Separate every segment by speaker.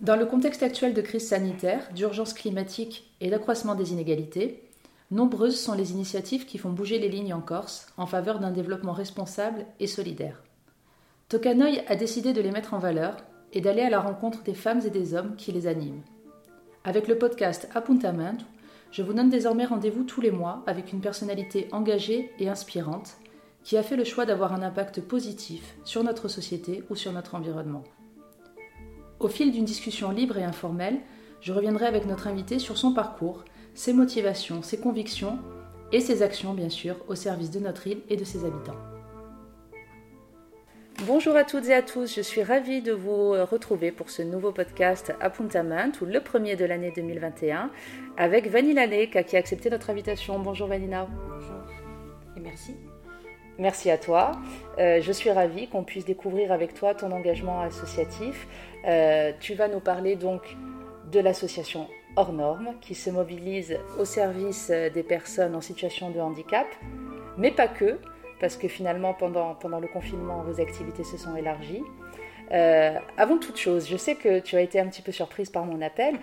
Speaker 1: Dans le contexte actuel de crise sanitaire, d'urgence climatique et d'accroissement des inégalités, nombreuses sont les initiatives qui font bouger les lignes en Corse en faveur d'un développement responsable et solidaire. Tokanoï a décidé de les mettre en valeur et d'aller à la rencontre des femmes et des hommes qui les animent. Avec le podcast Apuntamento, je vous donne désormais rendez-vous tous les mois avec une personnalité engagée et inspirante qui a fait le choix d'avoir un impact positif sur notre société ou sur notre environnement. Au fil d'une discussion libre et informelle, je reviendrai avec notre invité sur son parcours, ses motivations, ses convictions et ses actions, bien sûr, au service de notre île et de ses habitants. Bonjour à toutes et à tous, je suis ravie de vous retrouver pour ce nouveau podcast Appuntament, ou le premier de l'année 2021, avec Vanilla Leka qui a accepté notre invitation. Bonjour Vanina.
Speaker 2: Bonjour et merci.
Speaker 1: Merci à toi. Euh, je suis ravie qu'on puisse découvrir avec toi ton engagement associatif. Euh, tu vas nous parler donc de l'association Hors Normes qui se mobilise au service des personnes en situation de handicap, mais pas que, parce que finalement pendant, le confinement vos activités se sont élargies. Euh, avant toute chose, je sais que tu as été un petit peu surprise par mon appel,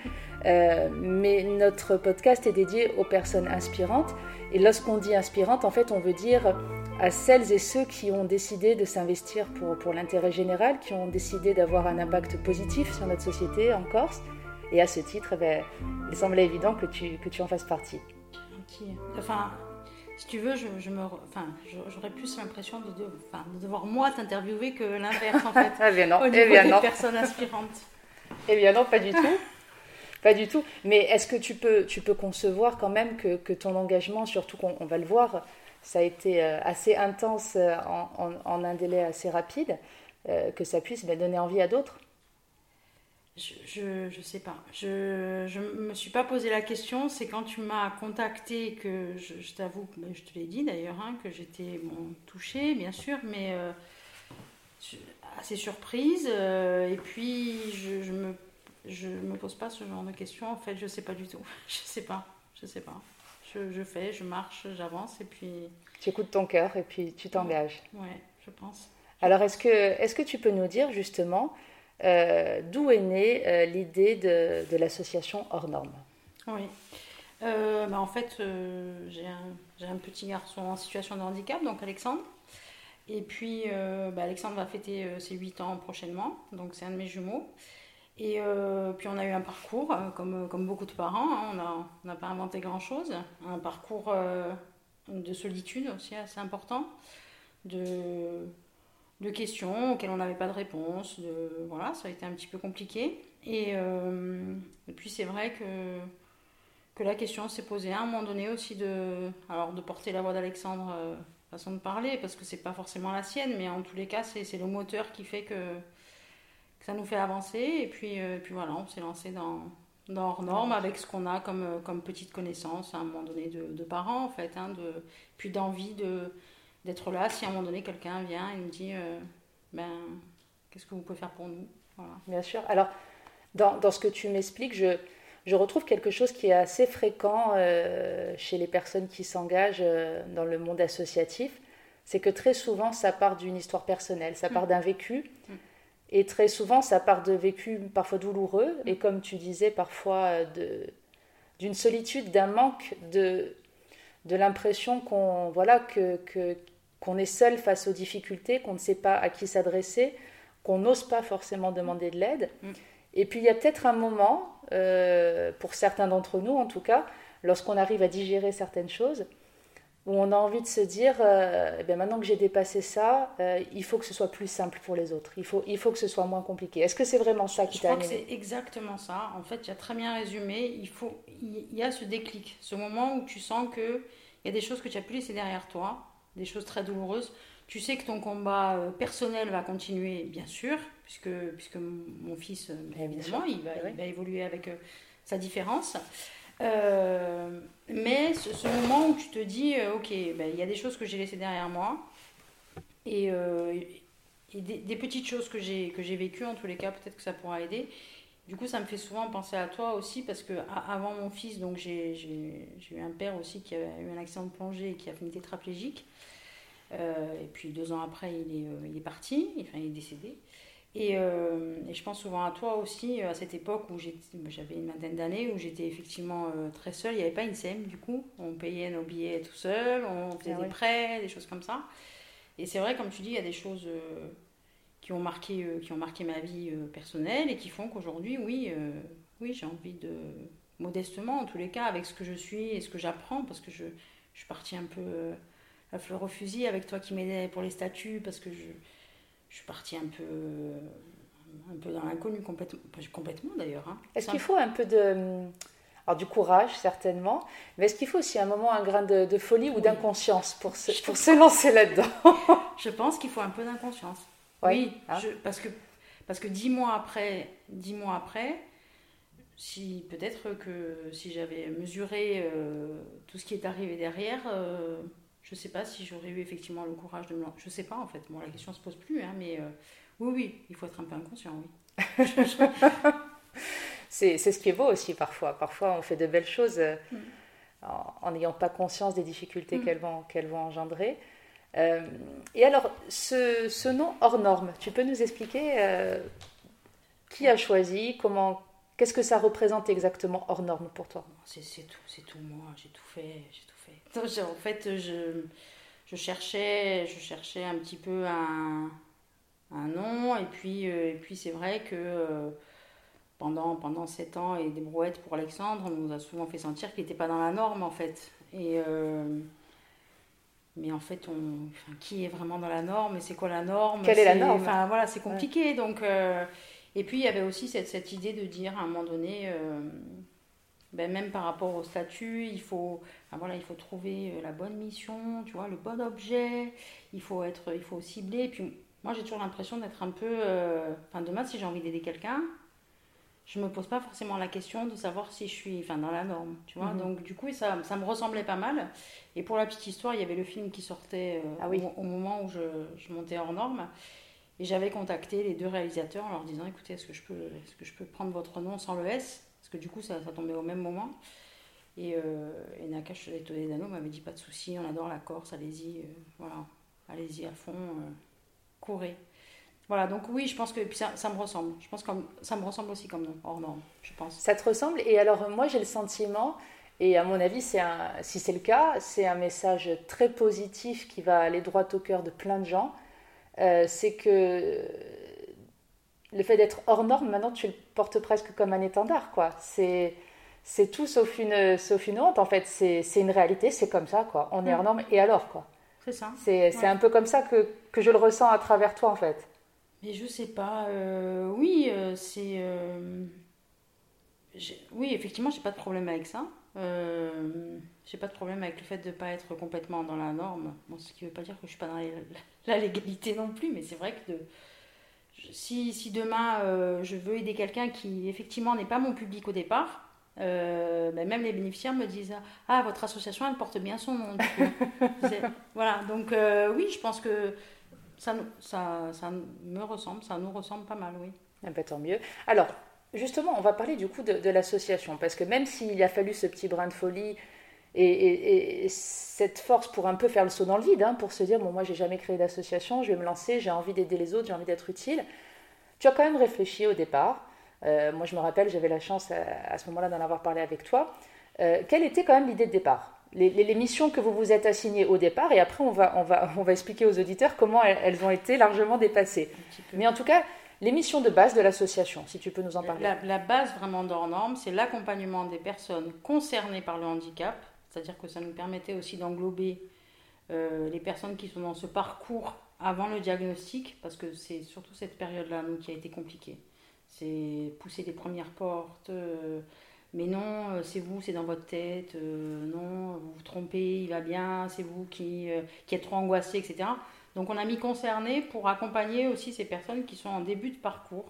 Speaker 1: mais notre podcast est dédié aux personnes inspirantes. Et lorsqu'on dit inspirante, en fait, on veut dire à celles et ceux qui ont décidé de s'investir pour, pour l'intérêt général, qui ont décidé d'avoir un impact positif sur notre société en Corse. Et à ce titre, eh ben, il semblait évident que tu, que tu en fasses partie.
Speaker 2: Enfin, si tu veux, je, je me, enfin, j'aurais plus l'impression de, de, enfin, de, devoir moi t'interviewer que l'inverse en fait.
Speaker 1: eh bien non,
Speaker 2: au
Speaker 1: eh
Speaker 2: niveau
Speaker 1: bien
Speaker 2: des
Speaker 1: non.
Speaker 2: personnes inspirantes.
Speaker 1: Eh bien non, pas du tout. Pas du tout. Mais est-ce que tu peux, tu peux concevoir quand même que, ton engagement, surtout qu'on on va le voir, ça a été euh, assez intense euh, en, un délai assez rapide, euh, que ça puisse ben, donner envie à d'autres?
Speaker 2: Je, je, je, sais pas. Je, je me suis pas posé la question. C'est quand tu m'as contacté que je, t'avoue, je te l'ai dit d'ailleurs, hein, que j'étais touchée, bien sûr, mais assez surprise. Et puis, je me je me pose pas ce genre de questions. En fait, je sais pas du tout. Je sais pas. Je sais pas. Je, je fais, je marche, j'avance et puis.
Speaker 1: Tu écoutes ton cœur et puis tu t'engages.
Speaker 2: Ouais, je pense.
Speaker 1: Alors, est-ce que, est que tu peux nous dire justement euh, d'où est née euh, l'idée de, de l'association Hors Normes?
Speaker 2: Oui. Euh, bah en fait, j'ai un, un, petit garçon en situation de handicap, donc Alexandre. Et puis, bah Alexandre va fêter ses 8 ans prochainement, donc c'est un de mes jumeaux. Et euh, puis on a eu un parcours, euh, comme, comme beaucoup de parents, hein, on n'a pas inventé grand-chose, un parcours euh, de solitude aussi assez important, de, questions auxquelles on n'avait pas de réponse, voilà, ça a été un petit peu compliqué. Et, et puis c'est vrai que, que la question s'est posée à un moment donné aussi de, alors de porter la voix d'Alexandre, façon de parler, parce que c'est pas forcément la sienne, mais en tous les cas c'est le moteur qui fait que ça nous fait avancer. Et puis, euh, puis voilà, on s'est lancé dans, dans hors normes avec ce qu'on a comme, comme petite connaissance à un moment donné de, de parents, en fait. Hein, de, puis d'envie d'être là si à un moment donné quelqu'un vient et nous dit euh, ben, qu'est-ce que vous pouvez faire pour nous? Voilà.
Speaker 1: Bien sûr. Alors, dans, dans ce que tu m'expliques, je, je retrouve quelque chose qui est assez fréquent euh, chez les personnes qui s'engagent euh, dans le monde associatif. C'est que très souvent, ça part d'une histoire personnelle, ça part d'un vécu. Mm. Et très souvent, ça part de vécus parfois douloureux, et comme tu disais, parfois d'une solitude, d'un manque de, de l'impression qu'on voilà, que, que, qu'on est seul face aux difficultés, qu'on ne sait pas à qui s'adresser, qu'on n'ose pas forcément demander de l'aide. Mm. Et puis il y a peut-être un moment, euh, pour certains d'entre nous en tout cas, lorsqu'on arrive à digérer certaines choses, où on a envie de se dire, euh, eh bien maintenant que j'ai dépassé ça, euh, il faut que ce soit plus simple pour les autres. Il faut, il faut que ce soit moins compliqué. Est-ce que c'est vraiment ça qui t'a
Speaker 2: Je crois que c'est exactement ça. En fait, tu as très bien résumé. Il, faut, il y a ce déclic, ce moment où tu sens qu'il y a des choses que tu as pu laisser derrière toi, des choses très douloureuses. Tu sais que ton combat euh, personnel va continuer, bien sûr, puisque, puisque mon fils, évidemment, il va, oui. il va évoluer avec sa différence. Euh, mais ce, moment où tu te dis, euh, ok, ben, il y a des choses que j'ai laissées derrière moi et, euh, des, petites choses que j'ai que j'ai vécues en tous les cas, peut-être que ça pourra aider. Du coup, ça me fait souvent penser à toi aussi parce que avant mon fils, donc j'ai eu un père aussi qui a eu un accident de plongée et qui a fini tétraplégique. Et puis deux ans après, il est, il est parti, enfin il est décédé. Et, euh, et, je pense souvent à toi aussi, à cette époque où j'avais une vingtaine d'années, où j'étais effectivement très seule. Il n'y avait pas une SEM du coup. On payait nos billets tout seul, on faisait ah des prêts, des choses comme ça. Et c'est vrai, comme tu dis, il y a des choses qui, ont marqué, qui ont marqué ma vie personnelle et qui font qu'aujourd'hui, oui, oui j'ai envie de, modestement en tous les cas, avec ce que je suis et ce que j'apprends, parce que je, je suis partie un peu euh, à fleur au fusil avec toi qui m'aidais pour les statuts, parce que je, je suis partie un peu, un peu dans l'inconnu, complètement, complètement d'ailleurs. Hein.
Speaker 1: Est-ce qu'il faut un peu de... Alors du courage certainement, mais est-ce qu'il faut aussi un moment un grain de, folie ou d'inconscience pour se, pour se lancer là-dedans?
Speaker 2: Je pense qu'il faut un peu d'inconscience. Oui, ah. parce que parce que dix mois après, dix mois après, si peut-être que si j'avais mesuré euh, tout ce qui est arrivé derrière, euh, je ne sais pas si j'aurais eu effectivement le courage de me Je ne sais pas en fait, bon, la question ne se pose plus, hein, mais euh, oui, oui, il faut être un peu inconscient, oui.
Speaker 1: c'est ce qui est beau aussi parfois. Parfois on fait de belles choses mm. en n'ayant pas conscience des difficultés mm. qu'elles vont, qu'elles vont engendrer. et alors, ce, ce, nom hors norme, tu peux nous expliquer qui a choisi, comment Qu'est-ce que ça représente exactement hors norme pour toi?
Speaker 2: C'est tout, c'est tout moi, j'ai tout fait, j'ai tout fait. en fait, je, je, cherchais, je cherchais un petit peu un, un nom, et puis, euh, et puis c'est vrai que euh, pendant, pendant 7 ans et des brouettes pour Alexandre, on nous a souvent fait sentir qu'il n'était pas dans la norme en fait. Et, euh, mais en fait, on, qui est vraiment dans la norme et c'est quoi la norme?
Speaker 1: Quelle est, la norme?
Speaker 2: Enfin voilà, c'est compliqué. Donc et puis il y avait aussi cette, cette idée de dire à un moment donné, euh, ben, même par rapport au statut, il faut, voilà, il faut trouver euh, la bonne mission, tu vois, le bon objet, il faut, être, il faut cibler. Et puis moi j'ai toujours l'impression d'être un peu. Euh, enfin, demain, si j'ai envie d'aider quelqu'un, je me pose pas forcément la question de savoir si je suis enfin, dans la norme, tu vois. Mhm. Donc du coup, ça, ça, me ressemblait pas mal. Et pour la petite histoire, il y avait le film qui sortait ah oui. au, au, moment où je, je montais hors norme. Et j'avais contacté les deux réalisateurs en leur disant écoutez, est-ce que, je peux, est-ce que je peux prendre votre nom sans le S? Que du coup, ça, ça tombait au même moment. Et, euh, et Nakash Toledano m'avait dit pas de souci, on adore la Corse, allez-y, euh, voilà, allez-y à fond, euh, courez. Voilà, donc oui, je pense que puis ça, ça, me ressemble. Je pense que ça me ressemble aussi comme nom, hors norme, je pense.
Speaker 1: Ça te ressemble? Et alors, moi, j'ai le sentiment, et à mon avis, un, si c'est le cas, c'est un message très positif qui va aller droit au cœur de plein de gens c'est que le fait d'être hors norme, maintenant, tu le portes presque comme un étendard, quoi. C'est c'est tout sauf une, sauf une honte, en fait. C'est une réalité, c'est comme ça, quoi. On est hors mm. norme, et alors, quoi.
Speaker 2: C'est ça.
Speaker 1: C'est un peu comme ça que, que, je le ressens à travers toi, en fait.
Speaker 2: Mais je sais pas. Euh, oui, euh, c'est. oui, effectivement, j'ai pas de problème avec ça. Euh, j'ai pas de problème avec le fait de ne pas être complètement dans la norme. Bon, ce qui veut pas dire que je suis pas dans la, légalité non plus, mais c'est vrai que de, si, si, demain euh, je veux aider quelqu'un qui effectivement n'est pas mon public au départ, euh, ben même les bénéficiaires me disent Ah, votre association elle porte bien son nom. voilà, donc oui, je pense que ça, ça, ça me ressemble, ça nous ressemble pas mal, oui.
Speaker 1: Ah ben, tant mieux. Alors, justement, on va parler du coup de, l'association, parce que même s'il a fallu ce petit brin de folie et, cette force pour un peu faire le saut dans le vide, hein, pour se dire, bon, moi, j'ai jamais créé d'association, je vais me lancer, j'ai envie d'aider les autres, j'ai envie d'être utile, tu as quand même réfléchi au départ. Euh, moi, je me rappelle, j'avais la chance à, ce moment-là d'en avoir parlé avec toi. Euh, quelle était quand même l'idée de départ? Les, missions que vous vous êtes assignées au départ, et après, on va, on va, on va expliquer aux auditeurs comment elles, elles ont été largement dépassées. Mais en tout cas, les missions de base de l'association, si tu peux nous en parler.
Speaker 2: La, base vraiment d'hors norme, c'est l'accompagnement des personnes concernées par le handicap, c'est-à-dire que ça nous permettait aussi d'englober euh, les personnes qui sont dans ce parcours avant le diagnostic, parce que c'est surtout cette période-là, qui a été compliquée. C'est pousser les premières portes, euh, mais non, euh, c'est vous, c'est dans votre tête, non, vous vous trompez, il va bien, c'est vous qui êtes trop angoissé, etc. Donc on a mis concerné pour accompagner aussi ces personnes qui sont en début de parcours.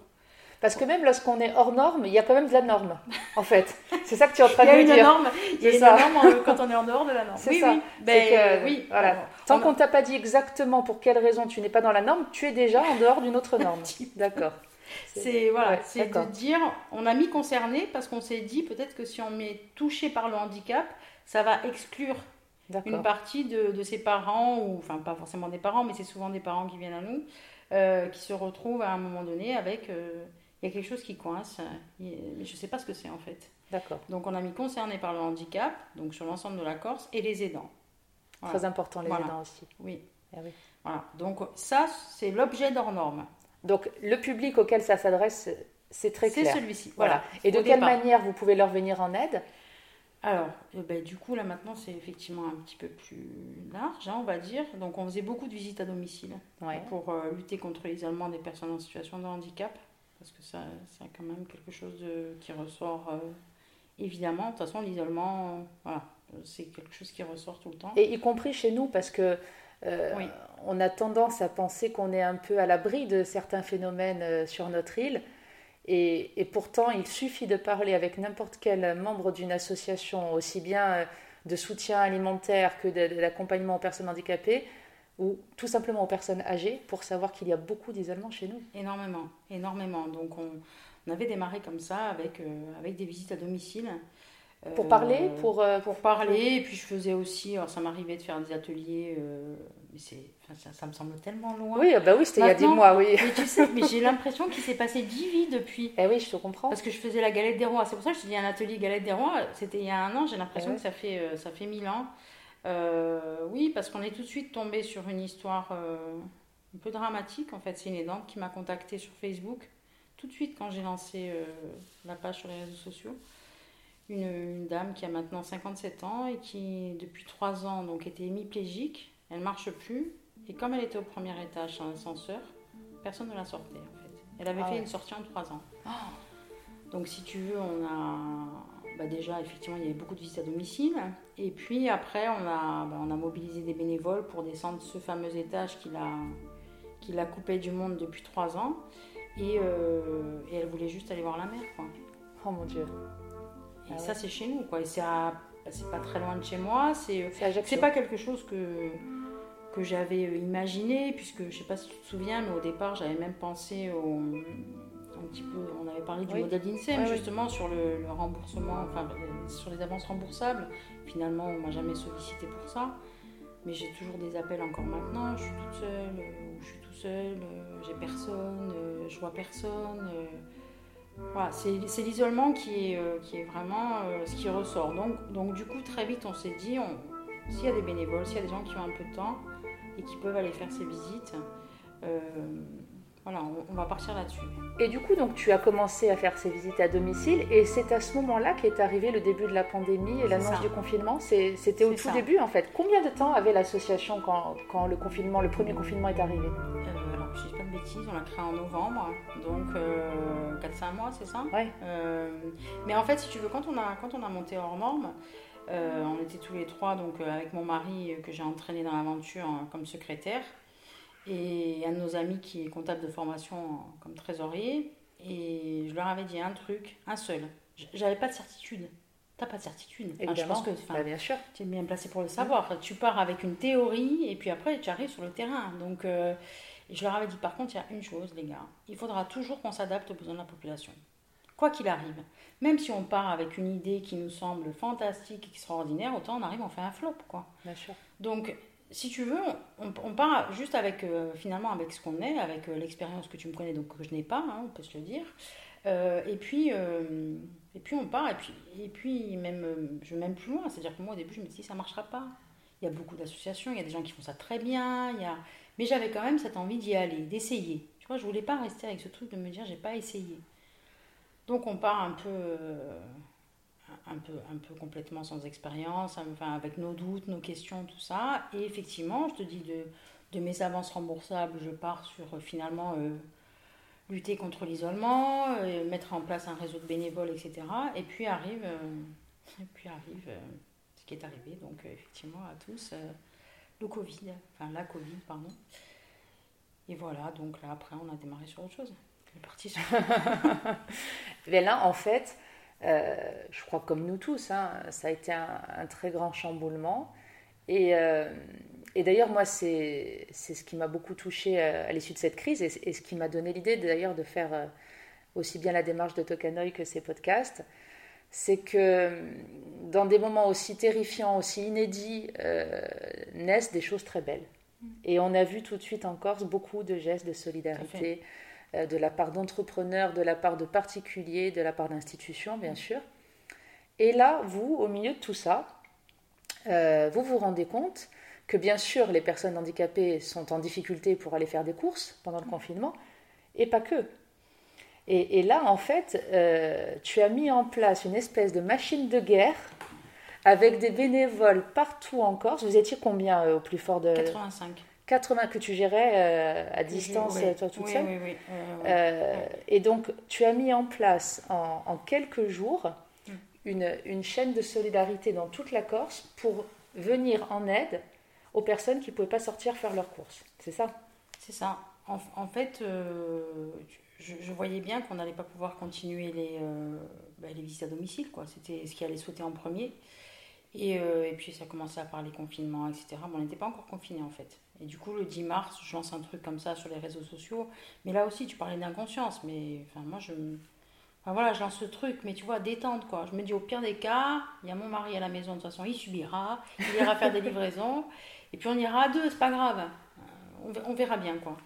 Speaker 1: Parce que même lorsqu'on est hors norme, il y a quand même de la norme, en fait. C'est ça que tu es en train de dire.
Speaker 2: Il y a une norme, il y a une norme quand on est en dehors de la norme.
Speaker 1: C'est ça. Ben, oui. voilà. Tant qu'on ne t'a pas dit exactement pour quelle raison tu n'es pas dans la norme, tu es déjà en dehors d'une autre norme. D'accord.
Speaker 2: C'est voilà, c'est de dire, on a mis concerné parce qu'on s'est dit peut-être que si on est touché par le handicap, ça va exclure une partie de, de, ses parents, ou enfin pas forcément des parents, mais c'est souvent des parents qui viennent à nous, qui se retrouvent à un moment donné avec. Il y a quelque chose qui coince, mais je ne sais pas ce que c'est en fait.
Speaker 1: D'accord.
Speaker 2: Donc on a mis concerné par le handicap, donc sur l'ensemble de la Corse, et les aidants.
Speaker 1: Très important, les aidants aussi.
Speaker 2: Oui. Ah oui. Voilà. Donc ça, c'est l'objet d'hors norme.
Speaker 1: Donc le public auquel ça s'adresse, c'est très clair.
Speaker 2: C'est celui-ci.
Speaker 1: Voilà. Et de quelle manière vous pouvez leur venir en aide?
Speaker 2: Alors, eh ben, du coup, là maintenant, c'est effectivement un petit peu plus large, hein, on va dire. Donc, on faisait beaucoup de visites à domicile pour euh, lutter contre l'isolement des personnes en situation de handicap, parce que ça, c'est quand même quelque chose qui ressort euh, évidemment. De toute façon, l'isolement, voilà, c'est quelque chose qui ressort tout le temps.
Speaker 1: Et y compris chez nous, parce que euh, on a tendance à penser qu'on est un peu à l'abri de certains phénomènes sur notre île. Et, pourtant, il suffit de parler avec n'importe quel membre d'une association, aussi bien euh, de soutien alimentaire que d'accompagnement aux personnes handicapées, ou tout simplement aux personnes âgées, pour savoir qu'il y a beaucoup d'isolement chez nous.
Speaker 2: Énormément, énormément. Donc on, avait démarré comme ça avec, euh, avec des visites à domicile.
Speaker 1: Pour parler
Speaker 2: euh, pour, pour parler, et puis je faisais aussi, alors ça m'arrivait de faire des ateliers mais c'est, ça, me semble tellement loin.
Speaker 1: Oui, bah oui, c'était il y a 10 mois, oui.
Speaker 2: Mais tu sais, mais j'ai l'impression qu'il s'est passé 10 vies depuis.
Speaker 1: Eh oui, je te comprends.
Speaker 2: Parce que je faisais la galette des rois. C'est pour ça que je te dis un atelier galette des rois. C'était il y a un an. J'ai l'impression eh que ça fait, euh, ça fait 1000 ans. Euh, oui, parce qu'on est tout de suite tombé sur une histoire euh, un peu dramatique. En fait, c'est une aidante qui m'a contactée sur Facebook tout de suite quand j'ai lancé la page sur les réseaux sociaux. Une, une, dame qui a maintenant 57 ans et qui, depuis 3 ans, donc était hémiplégique elle marche plus. Et comme elle était au premier étage sans ascenseur, personne ne la sortait en fait. Elle avait ah fait une sortie en trois ans. Ah. Donc si tu veux, on a bah, déjà effectivement il y avait beaucoup de visites à domicile. Et puis après on a, bah, on a mobilisé des bénévoles pour descendre ce fameux étage qui la, qui la coupait du monde depuis trois ans. Et, euh, et, elle voulait juste aller voir la mer quoi.
Speaker 1: Oh mon dieu.
Speaker 2: Et ah ça c'est chez nous quoi. Et c'est pas très loin de chez moi. C'est c'est pas quelque chose que que j'avais imaginé, puisque je sais pas si tu te souviens, mais au départ j'avais même pensé au, petit peu, on avait parlé du modèle d'INSEM justement sur le, remboursement, enfin sur les avances remboursables. Finalement, on m'a jamais sollicité pour ça, mais j'ai toujours des appels encore maintenant. Je suis toute seule, euh, je suis tout seul, euh, j'ai personne, je vois personne. Voilà, c'est l'isolement qui est, qui est vraiment ce qui ressort. Donc, donc du coup, très vite, on s'est dit, s'il y a des bénévoles, s'il y a des gens qui ont un peu de temps, et qui peuvent aller faire ces visites. Euh, voilà, on, va partir là-dessus.
Speaker 1: Et du coup, donc, tu as commencé à faire ces visites à domicile et c'est à ce moment-là qu'est arrivé le début de la pandémie et l'annonce du confinement. C'était au tout début, en fait. Combien de temps avait l'association quand, quand, le confinement, le premier confinement est arrivé?
Speaker 2: Euh, Alors, je ne dis pas de bêtises, on l'a créé en novembre, donc euh, 4-5 mois, c'est ça?
Speaker 1: Ouais.
Speaker 2: Euh, mais en fait, si tu veux, quand on a, quand on a monté hors norme, euh, on était tous les trois, donc euh, avec mon mari que j'ai entraîné dans l'aventure comme secrétaire, et un de nos amis qui est comptable de formation comme trésorier. Et je leur avais dit un truc, un seul. J'avais pas de certitude. T'as pas de certitude.
Speaker 1: je pense que bah, bien sûr.
Speaker 2: tu es bien placé pour le savoir. Tu pars avec une théorie et puis après tu arrives sur le terrain. Donc je leur avais dit par contre, il y a une chose, les gars. Il faudra toujours qu'on s'adapte aux besoins de la population quoi qu'il arrive. Même si on part avec une idée qui nous semble fantastique, extraordinaire, autant on arrive, on fait un flop, quoi.
Speaker 1: Bien sûr.
Speaker 2: Donc, si tu veux, on, part juste avec, euh, finalement, avec ce qu'on est, avec euh, l'expérience que tu me connais, donc que je n'ai pas, hein, on peut se le dire. Euh, et puis, et puis on part, et puis, même, je vais plus loin. C'est-à-dire que moi, au début, je me dis, ça marchera pas. Il y a beaucoup d'associations, il y a des gens qui font ça très bien, il y mais j'avais quand même cette envie d'y aller, d'essayer. Tu vois, je voulais pas rester avec ce truc de me dire, j'ai pas essayé. Donc on part un peu, un peu, un peu complètement sans expérience, enfin, avec nos doutes, nos questions, tout ça. Et effectivement, je te dis, de, de mes avances remboursables, je pars sur euh, finalement euh, lutter contre l'isolement, mettre en place un réseau de bénévoles, etc. Et puis arrive, et puis arrive ce qui est arrivé, donc effectivement à tous, le Covid, enfin la Covid, pardon. Et voilà, donc là après on a démarré sur autre chose. parti
Speaker 1: Mais là, en fait, euh, je crois comme nous tous, hein, ça a été un, très grand chamboulement. Et, euh, et d'ailleurs, moi, c'est ce qui m'a beaucoup touché euh, à, l'issue de cette crise et, ce qui m'a donné l'idée d'ailleurs de faire aussi bien la démarche de Tokanoi que ces podcasts. C'est que dans des moments aussi terrifiants, aussi inédits, naissent des choses très belles. Et on a vu tout de suite en Corse beaucoup de gestes de solidarité de la part d'entrepreneurs, de la part de particuliers, de la part d'institutions, bien sûr. Et là, vous, au milieu de tout ça, euh, vous vous rendez compte que bien sûr les personnes handicapées sont en difficulté pour aller faire des courses pendant le confinement, et pas que. Et, là, en fait, euh, tu as mis en place une espèce de machine de guerre avec des bénévoles partout en Corse. Vous étiez combien au plus fort de...
Speaker 2: 85.
Speaker 1: 80 que tu gérais euh, à distance, toi toute seule. Oui, oui, euh, et donc, tu as mis en place en, quelques jours mm. une, une, chaîne de solidarité dans toute la Corse pour venir en aide aux personnes qui ne pouvaient pas sortir faire leurs courses. C'est ça?
Speaker 2: C'est ça. En, fait, euh, je, voyais bien qu'on n'allait pas pouvoir continuer les, bah, les visites à domicile. C'était ce qui allait sauter en premier. Et, et, puis ça commençait à parler confinement, etc. on n'était pas encore confinés en fait. Et du coup, le 10 mars, je lance un truc comme ça sur les réseaux sociaux. Mais là aussi, tu parlais d'inconscience. Mais enfin, moi, je. Enfin, voilà, je lance ce truc, mais tu vois, détente, quoi. Je me dis, au pire des cas, il y a mon mari à la maison, de toute façon, il subira. Il ira faire des livraisons. Et puis, on ira à deux, c'est pas grave. On verra bien, quoi.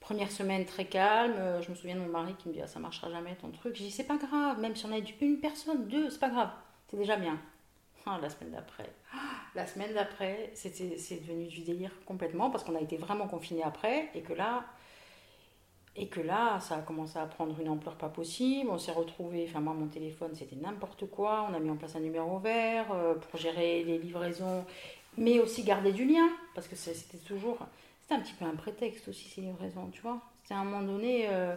Speaker 2: Première semaine très calme. Euh, je me souviens de mon mari qui me dit, ah, ça marchera jamais ton truc. Je dis, c'est pas grave. Même si on a une personne, deux, c'est pas grave. C'est déjà bien. Ah, la semaine d'après. La semaine d'après, c'est devenu du délire complètement parce qu'on a été vraiment confinés après et que là, et que là, ça a commencé à prendre une ampleur pas possible. On s'est retrouvé, enfin moi mon téléphone c'était n'importe quoi. On a mis en place un numéro vert euh, pour gérer les livraisons, mais aussi garder du lien parce que c'était toujours, c'était un petit peu un prétexte aussi ces livraisons, tu vois. C'était à un moment donné, euh,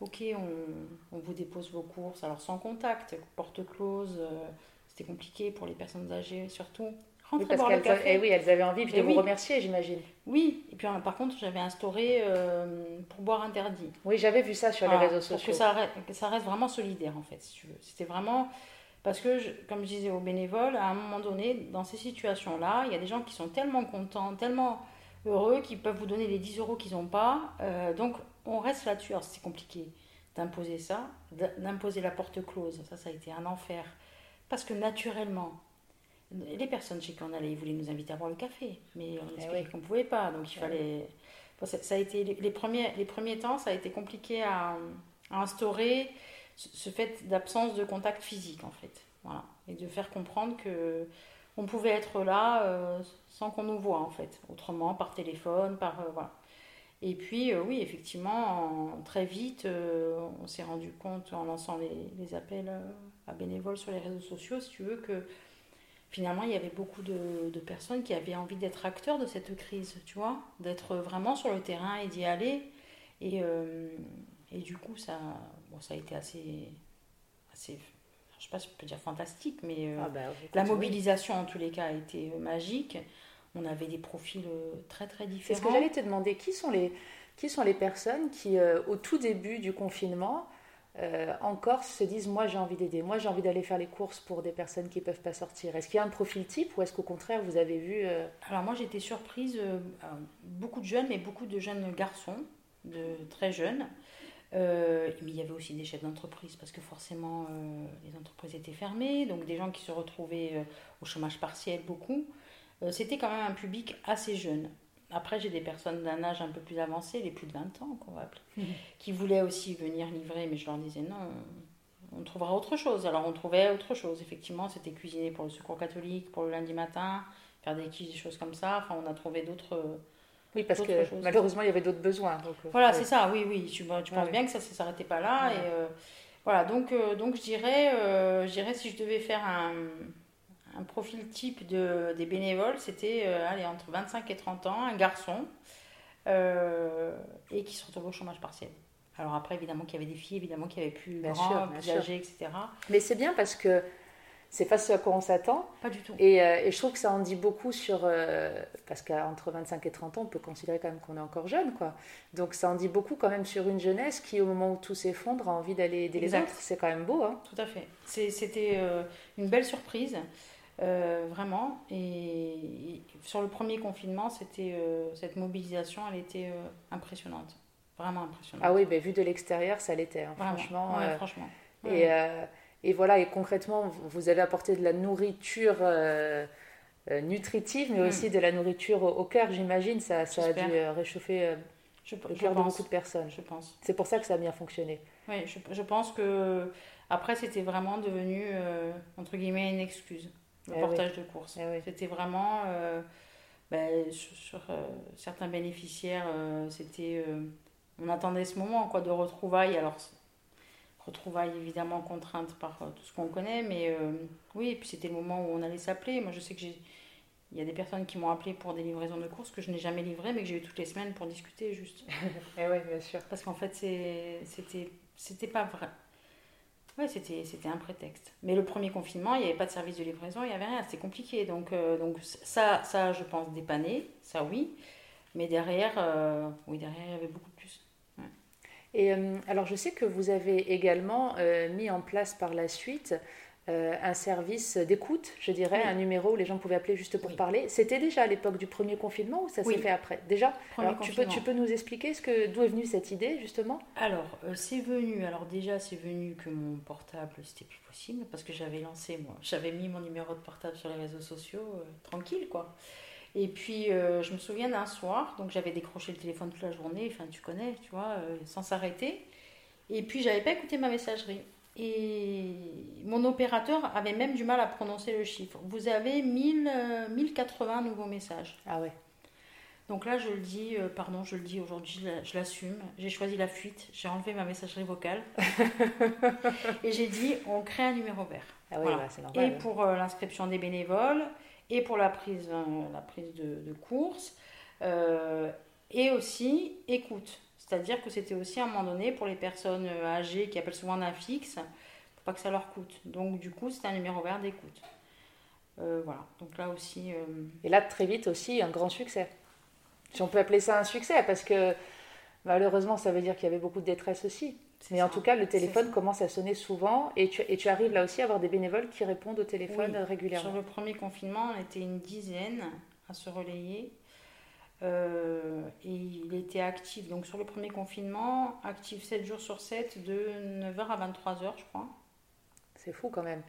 Speaker 2: ok, on, on, vous dépose vos courses, alors sans contact, porte close. Euh, c'était compliqué pour les personnes âgées surtout.
Speaker 1: Oui, parce qu'elles eh oui, elles avaient envie de vous remercier, j'imagine.
Speaker 2: Oui, et puis par contre, j'avais instauré euh, pour boire interdit.
Speaker 1: Oui, j'avais vu ça sur les réseaux sociaux.
Speaker 2: Pour que ça, que ça, reste vraiment solidaire, en fait, si tu veux. C'était vraiment. Parce que, comme je disais aux bénévoles, à un moment donné, dans ces situations-là, il y a des gens qui sont tellement contents, tellement heureux, qu'ils peuvent vous donner les 10 euros qu'ils n'ont pas. Euh, donc, on reste là-dessus. Alors, c'est compliqué d'imposer ça, d'imposer la porte close. Ça, ça a été un enfer. Parce que naturellement, les personnes chez qui on allait, ils voulaient nous inviter à boire le café, mais on eh expliquait qu'on ne pouvait pas, donc il eh fallait... ça, a été, les, premiers, les premiers temps, ça a été compliqué à, instaurer ce fait d'absence de contact physique, en fait. Voilà. Et de faire comprendre que on pouvait être là euh, sans qu'on nous voit, en fait. Autrement, par téléphone, par... Euh, voilà. Et puis, euh, oui, effectivement, très vite, on s'est rendu compte en lançant les, les appels à bénévoles sur les réseaux sociaux, si tu veux, que finalement, il y avait beaucoup de, de personnes qui avaient envie d'être acteurs de cette crise, tu vois, d'être vraiment sur le terrain et d'y aller. Et, euh, et du coup, ça, bon, ça a été assez, assez je sais pas si je peux dire fantastique, mais euh, ah bah, la mobilisation en tous les cas a été euh, magique. On avait des profils très très différents.
Speaker 1: C'est ce que j'allais te demander. Qui sont les, qui sont les personnes qui, au tout début du confinement, euh, en Corse se disent moi j'ai envie d'aider, moi j'ai envie d'aller faire les courses pour des personnes qui ne peuvent pas sortir. Est-ce qu'il y a un profil type ou est-ce qu'au contraire vous avez vu euh,
Speaker 2: Alors moi été surprise, euh, beaucoup de jeunes mais beaucoup de jeunes garçons, de très jeunes. mais il y avait aussi des chefs d'entreprise parce que forcément les entreprises étaient fermées, donc des gens qui se retrouvaient au chômage partiel beaucoup. C'était quand même un public assez jeune. Après, j'ai des personnes d'un âge un peu plus avancé, les plus de 20 ans, qu'on va appeler, qui voulaient aussi venir livrer, mais je leur disais non, on trouvera autre chose. Alors, on trouvait autre chose. Effectivement, c'était cuisiner pour le secours catholique, pour le lundi matin, faire des quiches, des choses comme ça. Enfin, on a trouvé d'autres.
Speaker 1: Oui, parce que malheureusement, il y avait d'autres besoins.
Speaker 2: Euh, voilà, c'est ça, oui, oui. Tu, tu penses bien que ça ne s'arrêtait pas là. Et, euh, voilà, donc, euh, donc je, dirais, je dirais, si je devais faire un, un profil type de, des bénévoles, c'était euh, entre 25 et 30 ans, un garçon, euh, et qui se retrouvait au chômage partiel. Alors après, évidemment qu'il y avait des filles, évidemment qu'il y avait plus grands, plus âgés, etc.
Speaker 1: Mais c'est bien parce que c'est pas ce à quoi on s'attend.
Speaker 2: Pas du tout.
Speaker 1: Et, euh, et, je trouve que ça en dit beaucoup sur. parce qu'entre 25 et 30 ans, on peut considérer quand même qu'on est encore jeune, quoi. Donc ça en dit beaucoup quand même sur une jeunesse qui, au moment où tout s'effondre, a envie d'aller aider les autres. C'est quand même beau, hein.
Speaker 2: Tout à fait. C'était une belle surprise. Euh, vraiment. Et, sur le premier confinement, c'était euh, cette mobilisation, elle était euh, impressionnante. Vraiment impressionnante.
Speaker 1: Ah oui, ben, vu de l'extérieur, ça l'était, hein,
Speaker 2: franchement. franchement.
Speaker 1: Et, et, voilà, et concrètement, vous avez apporté de la nourriture nutritive, mais mm. aussi de la nourriture au, cœur, j'imagine. Ça, ça a dû réchauffer je, le cœur de beaucoup de personnes.
Speaker 2: Je pense.
Speaker 1: C'est pour ça que ça a bien fonctionné.
Speaker 2: Oui, je, je pense que après, c'était vraiment devenu, entre guillemets, une excuse, le eh portage de course. Eh c'était vraiment, ben, sur, certains bénéficiaires, c'était, on attendait ce moment quoi, de retrouvailles. Alors, retrouvailles évidemment contraintes par euh, tout ce qu'on connaît, mais euh, oui, et puis c'était le moment où on allait s'appeler. Moi, je sais que j'ai. Il y a des personnes qui m'ont appelé pour des livraisons de courses que je n'ai jamais livrées, mais que j'ai eu toutes les semaines pour discuter, juste.
Speaker 1: et eh oui, bien sûr.
Speaker 2: Parce qu'en fait, c'était, c'était pas vrai. Ouais, c'était, c'était un prétexte. Mais le premier confinement, il n'y avait pas de service de livraison, il n'y avait rien, c'était compliqué. Donc, euh, donc ça, ça, je pense, dépanner, ça oui. Mais derrière, oui, derrière, il y avait beaucoup plus.
Speaker 1: Et euh, alors, je sais que vous avez également euh, mis en place par la suite euh, un service d'écoute, je dirais, un numéro où les gens pouvaient appeler juste pour parler. C'était déjà à l'époque du premier confinement ou ça s'est fait après? Déjà? Alors, tu, peux, tu peux nous expliquer ce que, d'où est venue cette idée, justement?
Speaker 2: Alors, c'est venu, alors déjà, c'est venu que mon portable, c'était plus possible parce que j'avais lancé, moi, j'avais mis mon numéro de portable sur les réseaux sociaux, tranquille, quoi. Et puis, euh, je me souviens d'un soir, donc j'avais décroché le téléphone toute la journée, enfin, tu connais, tu vois, euh, sans s'arrêter. Et puis, j'avais pas écouté ma messagerie. Et mon opérateur avait même du mal à prononcer le chiffre. Vous avez 1000, 1080 euh, nouveaux messages.
Speaker 1: Ah ouais.
Speaker 2: Donc là, je le dis, pardon, je le dis aujourd'hui, je l'assume. J'ai choisi la fuite, j'ai enlevé ma messagerie vocale. et j'ai dit, on crée un numéro vert.
Speaker 1: Ah oui, bah, c'est normal.
Speaker 2: Et pour l'inscription des bénévoles, et pour la prise, euh, la prise de, course, euh, et aussi écoute. C'est-à-dire que c'était aussi à un moment donné pour les personnes euh, âgées qui appellent souvent un fixe, pour pas que ça leur coûte. Donc du coup, c'est un numéro vert d'écoute. voilà, donc là aussi.
Speaker 1: Et là, très vite aussi, un grand succès. Si on peut appeler ça un succès, parce que malheureusement, ça veut dire qu'il y avait beaucoup de détresse aussi. Mais en tout cas, le téléphone commence à sonner souvent et tu, et tu, arrives là aussi à avoir des bénévoles qui répondent au téléphone régulièrement.
Speaker 2: Sur le premier confinement, on était une dizaine à se relayer. Euh, et il était actif. Donc sur le premier confinement, actif 7 jours sur 7, de 9h à 23h, je crois.
Speaker 1: C'est fou quand même.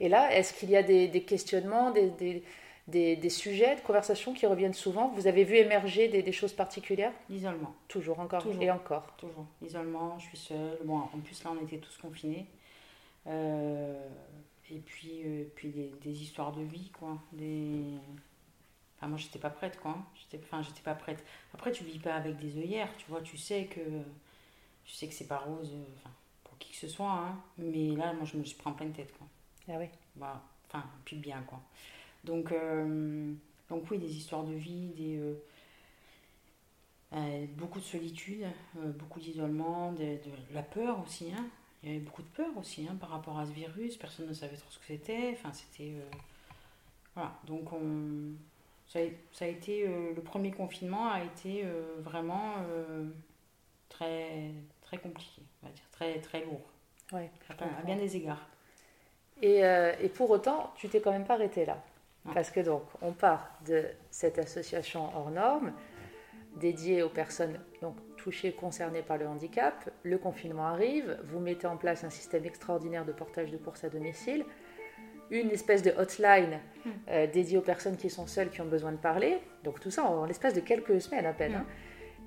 Speaker 1: Et là, est-ce qu'il y a des, des questionnements, des, des des, sujets de conversation qui reviennent souvent? Vous avez vu émerger des, choses particulières?
Speaker 2: L'isolement.
Speaker 1: Toujours, encore et encore.
Speaker 2: Toujours. L'isolement, je suis seule. Bon, en plus, là, on était tous confinés. Euh, et puis, euh, puis des, histoires de vie, quoi. Des... Enfin, moi, j'étais pas prête, quoi. J'étais, enfin, j'étais pas prête. Après, tu vis pas avec des œillères, tu vois. Tu sais que, tu sais que c'est pas rose, euh, enfin, pour qui que ce soit. Hein. Mais là, moi, je me suis pris en pleine tête, quoi.
Speaker 1: Ah oui
Speaker 2: bah, Enfin, puis bien, quoi. Donc, euh, donc oui, des histoires de vie, des, euh, euh, beaucoup de solitude, beaucoup d'isolement, de, la peur aussi. Hein. Il y avait beaucoup de peur aussi hein, par rapport à ce virus. Personne ne savait trop ce que c'était. Enfin, c'était voilà. Donc on, ça, a, été le premier confinement a été vraiment très très compliqué, on va dire très très lourd.
Speaker 1: Ouais,
Speaker 2: à, bien des égards.
Speaker 1: Et, et pour autant, tu t'es quand même pas arrêté là. Parce que donc, on part de cette association hors norme, dédiée aux personnes donc, touchées, concernées par le handicap. Le confinement arrive, vous mettez en place un système extraordinaire de portage de courses à domicile, une espèce de hotline hmm. euh, dédiée aux personnes qui sont seules, qui ont besoin de parler. Donc tout ça en, l'espace de quelques semaines à peine. Hmm. Hein.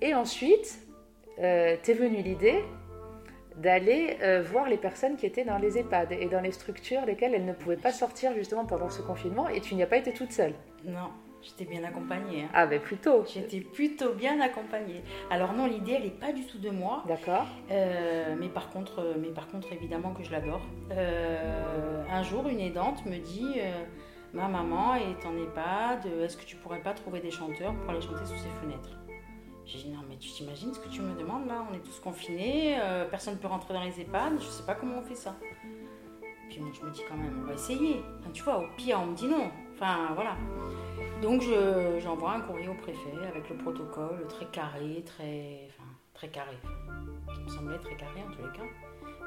Speaker 1: Et ensuite, euh, t'es venue l'idée d'aller euh, voir les personnes qui étaient dans les EHPAD et dans les structures lesquelles elles ne pouvaient pas sortir justement pendant ce confinement et tu n'y as pas été toute seule.
Speaker 2: Non, j'étais bien accompagnée. Hein.
Speaker 1: Ah ben plutôt.
Speaker 2: J'étais plutôt bien accompagnée. Alors non, l'idée elle n'est pas du tout de moi.
Speaker 1: D'accord.
Speaker 2: Euh, mais par contre, euh, mais par contre évidemment que je l'adore. un jour, une aidante me dit. Ma maman est en EHPAD, est-ce que tu pourrais pas trouver des chanteurs pour aller chanter sous ses fenêtres? J'ai dit, non, mais tu t'imagines ce que tu me demandes là? On est tous confinés, euh, personne ne peut rentrer dans les EHPAD, je sais pas comment on fait ça. Puis moi, je me dis quand même, on va essayer. tu vois, au pire, on me dit non. Enfin, voilà. Donc, j'envoie un courrier au préfet avec le protocole très carré, très. Enfin, très carré. Qui me semblait très carré en tous les cas.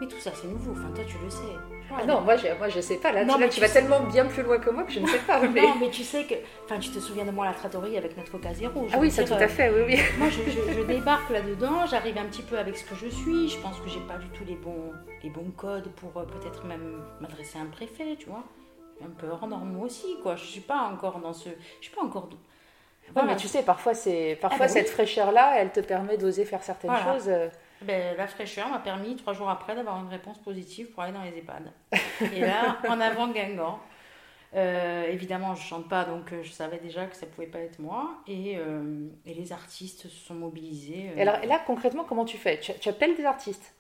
Speaker 2: Mais tout ça, c'est nouveau. Enfin, toi, tu le sais.
Speaker 1: Ah non, moi je, moi, je sais pas. Là, tu, vas tellement bien plus loin que moi que je ne sais pas.
Speaker 2: Mais... non, mais tu sais que. Enfin, tu te souviens de moi à la trattorie avec notre Coca Zéro.
Speaker 1: Ah oui, ça, tout à fait, oui, oui.
Speaker 2: Moi, je, débarque là-dedans, j'arrive un petit peu avec ce que je suis. Je pense que j'ai pas du tout les bons, les bons codes pour euh, peut-être même m'adresser à un préfet, tu vois. Un peu hors norme aussi, quoi. Je suis pas encore dans ce. Je suis pas encore.
Speaker 1: Ouais, mais tu sais, parfois, c'est parfois
Speaker 2: Ah, bah
Speaker 1: cette
Speaker 2: oui.
Speaker 1: fraîcheur-là, elle te permet d'oser faire certaines
Speaker 2: Voilà.
Speaker 1: choses. euh,
Speaker 2: Ben, la fraîcheur m'a permis, trois jours après, d'avoir une réponse positive pour aller dans les EHPAD. Et là, en avant Guingamp. Euh, évidemment, je chante pas, donc euh, je savais déjà que ça pouvait pas être moi. Et, euh, et les artistes se sont mobilisés. euh,
Speaker 1: alors, là, concrètement, comment tu fais? Tu, tu appelles des artistes?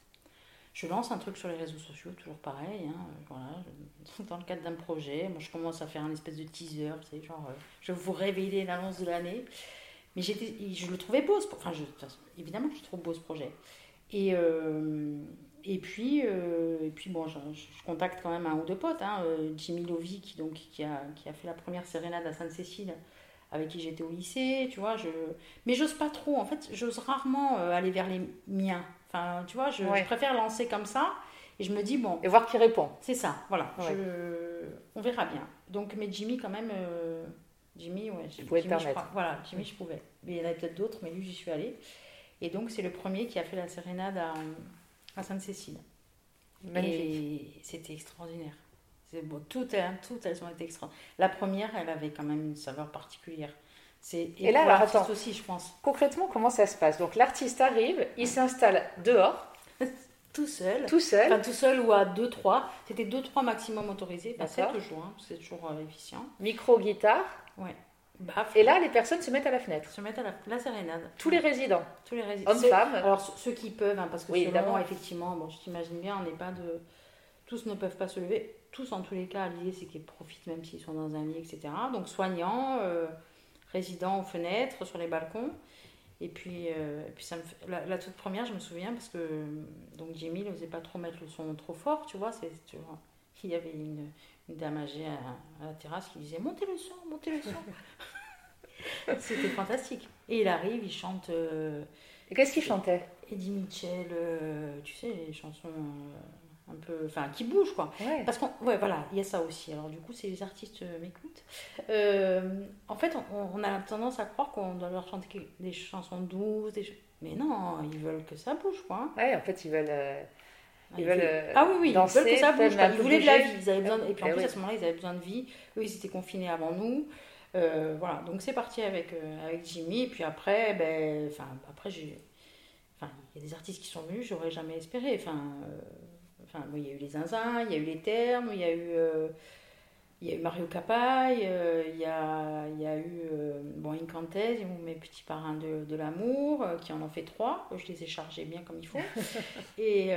Speaker 2: Je lance un truc sur les réseaux sociaux, toujours pareil. hein, euh, voilà, dans le cadre d'un projet. Moi, je commence à faire un espèce de teaser, tu sais, genre, euh, je vais vous révéler l'annonce de l'année. Mais je le trouvais beau, ce enfin, je, évidemment je trouve beau ce projet. Et, euh, et puis, et puis bon, je, contacte quand même un ou deux potes. hein, Jimmy Lovy, qui, donc, qui, a, qui a fait la première sérénade à Sainte-Cécile, avec qui j'étais au lycée, tu vois. Je... Mais j'ose pas trop, en fait, j'ose rarement aller vers les miens. Enfin, tu vois, je,
Speaker 1: Ouais.
Speaker 2: je préfère lancer comme ça. Et je me dis, bon,
Speaker 1: et voir qui répond
Speaker 2: c'est ça, voilà.
Speaker 1: Ouais.
Speaker 2: Je... On verra bien. Donc, mais Jimmy, quand même, euh, Jimmy, ouais.
Speaker 1: Tu pouvais te
Speaker 2: Jimmy, je
Speaker 1: permettre.
Speaker 2: crois- Voilà, Jimmy, je pouvais. Mais il y en avait peut-être d'autres, mais lui, j'y suis allée. Et donc, c'est le premier qui a fait la sérénade à, à Sainte-Cécile.
Speaker 1: Magnifique.
Speaker 2: Et c'était extraordinaire. C'est bon, toutes, hein, toutes elles ont été extraordinaires. La première, elle avait quand même une saveur particulière. C'est
Speaker 1: Et là, alors, attends.
Speaker 2: aussi, je pense.
Speaker 1: Concrètement, comment ça se passe? Donc, l'artiste arrive, il s'installe dehors,
Speaker 2: Tout seul.
Speaker 1: tout seul.
Speaker 2: Enfin, tout seul ou à 2-3. C'était 2-3 maximum autorisés. Pas
Speaker 1: D'accord.
Speaker 2: 7 toujours, hein, c'est toujours euh, efficient.
Speaker 1: micro, guitare.
Speaker 2: Ouais. Baf.
Speaker 1: Et là, les personnes se mettent à la fenêtre.
Speaker 2: se mettre à la, la sérénade.
Speaker 1: Tous les résidents,
Speaker 2: Tous les résidents.
Speaker 1: hommes, femmes.
Speaker 2: Alors ceux- qui peuvent, hein, parce que
Speaker 1: Oui,
Speaker 2: selon, effectivement, bon, je t'imagine bien, on n'est pas de... Tous ne peuvent pas se lever. Tous, en tous les cas, l'idée, c'est qu'ils profitent même s'ils sont dans un lit, etc. Donc soignants, euh, résidents aux fenêtres, sur les balcons. Et puis, euh, et puis ça me fait- la, la toute première, je me souviens, parce que donc Jimmy n'osait pas trop mettre le son trop fort, tu vois. C'est, tu vois, il y avait une, une dame âgée à, à la terrasse qui disait Montez le son, montez le son. C'était fantastique. Et il arrive, il chante euh,
Speaker 1: Et qu'est-ce qu'il chantait?
Speaker 2: Eddie Mitchell, euh, tu sais, les chansons un peu. Enfin, qui bougent, quoi.
Speaker 1: Ouais.
Speaker 2: Parce qu'on. Ouais, voilà, il y a ça aussi. Alors, du coup, c'est les artistes euh, m'écoutent. Euh, en fait, on, on a tendance à croire qu'on doit leur chanter des chansons douces, des mais non, ils veulent que ça bouge, quoi.
Speaker 1: Ouais, en fait, ils veulent. euh, Ils
Speaker 2: Ils
Speaker 1: veulent, euh,
Speaker 2: Ah oui, oui,
Speaker 1: danser,
Speaker 2: ils veulent que ça bouge. Ils voulaient de la vie. Ils avaient besoin de- Et puis en
Speaker 1: Eh
Speaker 2: plus,
Speaker 1: oui.
Speaker 2: à ce moment-là, ils avaient besoin de vie. Eux, ils étaient confinés avant nous. Voilà, donc c'est parti avec, avec Jimmy. Et puis après, ben, enfin, après j'ai. Enfin, il y a des artistes qui sont venus, j'aurais jamais espéré. Enfin, enfin il y a eu les Zinzins, il y a eu les Termes, il y a eu. euh, il y a eu Mario Capaille, euh, il, y a, il y a eu euh, bon, Incantez, mes petits parrains de, de l'amour, euh, qui en ont fait trois. Je les ai chargés bien comme il faut. Et,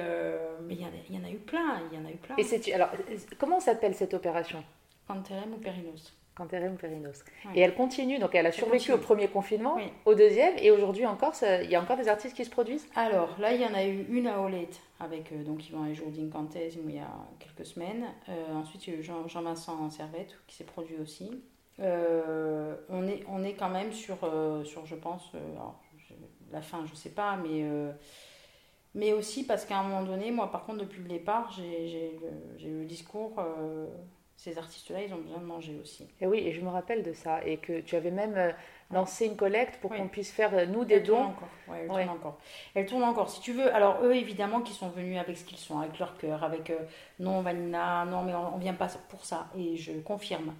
Speaker 2: mais il y, en a, il y en a eu plein, il y en a eu plein.
Speaker 1: Et c'est alors comment s'appelle cette opération?
Speaker 2: Canterem ou Périnos.
Speaker 1: Perinos. Et elle continue, donc elle a survécu au premier confinement,
Speaker 2: Oui.
Speaker 1: au deuxième, et aujourd'hui encore, il y a encore des artistes qui se produisent
Speaker 2: Alors là, il y en a eu une à Olette avec euh, donc Yvan et Jourdine Cantez il y a quelques semaines. Euh, ensuite, il y a eu Jean- Jean-Vincent en Servette qui s'est produit aussi. Euh, on, est, on est quand même sur, euh, sur je pense, alors, je- la fin, je sais pas, mais, mais aussi parce qu'à un moment donné, moi par contre, depuis le départ, j'ai eu le discours, euh, ces artistes-là, ils ont besoin de manger aussi.
Speaker 1: Et oui, et je me rappelle de ça, et que tu avais même euh, lancé une collecte pour
Speaker 2: Oui.
Speaker 1: qu'on puisse faire, euh, nous, des
Speaker 2: Elle tourne
Speaker 1: dons.
Speaker 2: encore. Ouais, elle
Speaker 1: Ouais.
Speaker 2: tourne encore. Elle tourne encore. Si tu veux, alors eux, évidemment, qui sont venus avec ce qu'ils sont, avec leur cœur, avec euh, non, Vanina, non, mais on, on vient pas pour ça. Et je confirme. De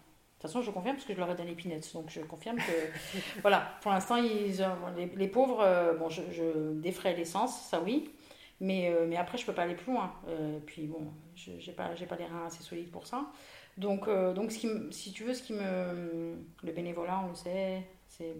Speaker 2: toute façon, je confirme parce que je leur ai donné peanuts. Donc, je confirme que, voilà, pour l'instant, ils, les, les pauvres, bon, je, je défrais l'essence, ça oui. Mais, mais après, je peux pas aller plus loin. Puis bon, je j'ai pas, pas les reins assez solides pour ça. Donc, euh, donc si tu veux, ce qui me. Le bénévolat, on le sait, c'est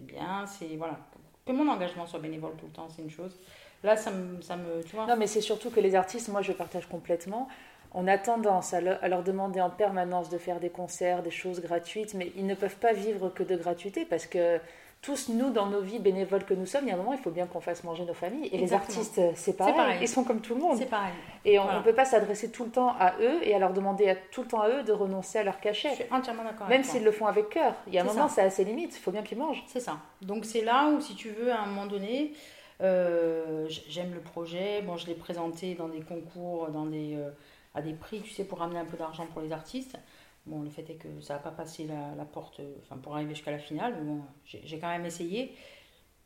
Speaker 2: bien. C'est. Voilà. Que mon engagement soit bénévole tout le temps, c'est une chose. Là, ça me. Ça me tu vois
Speaker 1: Non, mais c'est surtout que les artistes, moi je partage complètement, on a tendance à à leur demander en permanence de faire des concerts, des choses gratuites, mais ils ne peuvent pas vivre que de gratuité parce que tous, nous, dans nos vies bénévoles que nous sommes, il y a un moment, il faut bien qu'on fasse manger nos familles. Et les artistes, c'est pareil,
Speaker 2: pareil.
Speaker 1: ils sont comme tout le monde.
Speaker 2: C'est pareil.
Speaker 1: Et on ne peut pas s'adresser tout le temps à eux et à leur demander à, tout le temps à eux de renoncer à leur
Speaker 2: Je
Speaker 1: cachet.
Speaker 2: suis entièrement d'accord
Speaker 1: Même s'ils le font avec cœur. Il y a un moment,
Speaker 2: ça.
Speaker 1: c'est à ses limites, il faut bien qu'ils mangent.
Speaker 2: C'est ça. Donc c'est là où, si tu veux, à un moment donné, euh, j'aime le projet. Bon, je l'ai présenté dans des concours, dans des, euh, à des prix, tu sais, pour ramener un peu d'argent pour les artistes. Bon, le fait est que ça n'a pas passé la, la porte, euh, enfin, pour arriver jusqu'à la finale. Mais bon, j'ai j'ai quand même essayé.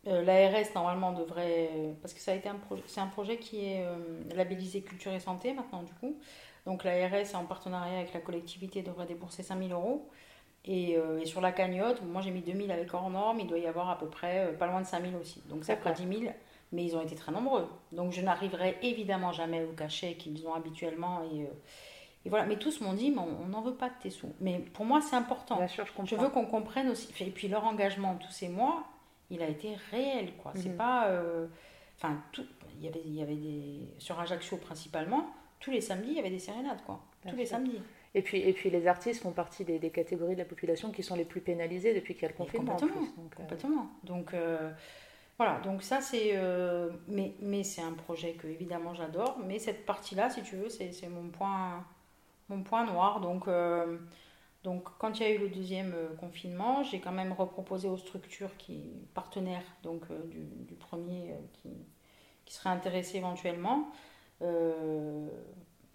Speaker 2: Euh, L'ARS, normalement, devrait. Parce que ça a été un projet. C'est un projet qui est euh, labellisé culture et santé maintenant, du coup. Donc l'ARS, en partenariat avec la collectivité, devrait débourser 5000 euros. Et, euh, et, sur la cagnotte, moi j'ai mis 2000 avec hors norme, il doit y avoir à peu près pas loin de 5000 aussi. Donc ça fera 10 000, mais ils ont été très nombreux. Donc je n'arriverai évidemment jamais au cachet qu'ils ont habituellement. Et, et, voilà. Mais tous m'ont dit, mais on n'en veut pas de tes sous. Mais pour moi c'est important.
Speaker 1: Bien sûr, je, comprends.
Speaker 2: je veux qu'on comprenne aussi. Et puis leur engagement tous ces mois, il a été réel. quoi. C'est
Speaker 1: Mhm.
Speaker 2: pas. euh, Enfin, tout. Il y avait, il y avait des. Sur Ajaccio principalement, tous les samedis, il y avait des sérénades, quoi.
Speaker 1: Bien
Speaker 2: tous les samedis.
Speaker 1: Et puis, et puis les artistes font partie des, des catégories de la population qui sont les plus pénalisées depuis qu'il y a le confinement. en
Speaker 2: complètement,
Speaker 1: plus. Donc, euh,
Speaker 2: Complètement. Donc, euh, voilà. Donc, ça, c'est. euh, mais mais c'est un projet que, évidemment, j'adore. Mais cette partie-là, si tu veux, c'est mon point, mon point noir. Donc. euh, donc, quand il y a eu le deuxième euh, confinement, j'ai quand même reproposé aux structures qui partenaires donc euh, du, du premier qui, qui seraient intéressés éventuellement.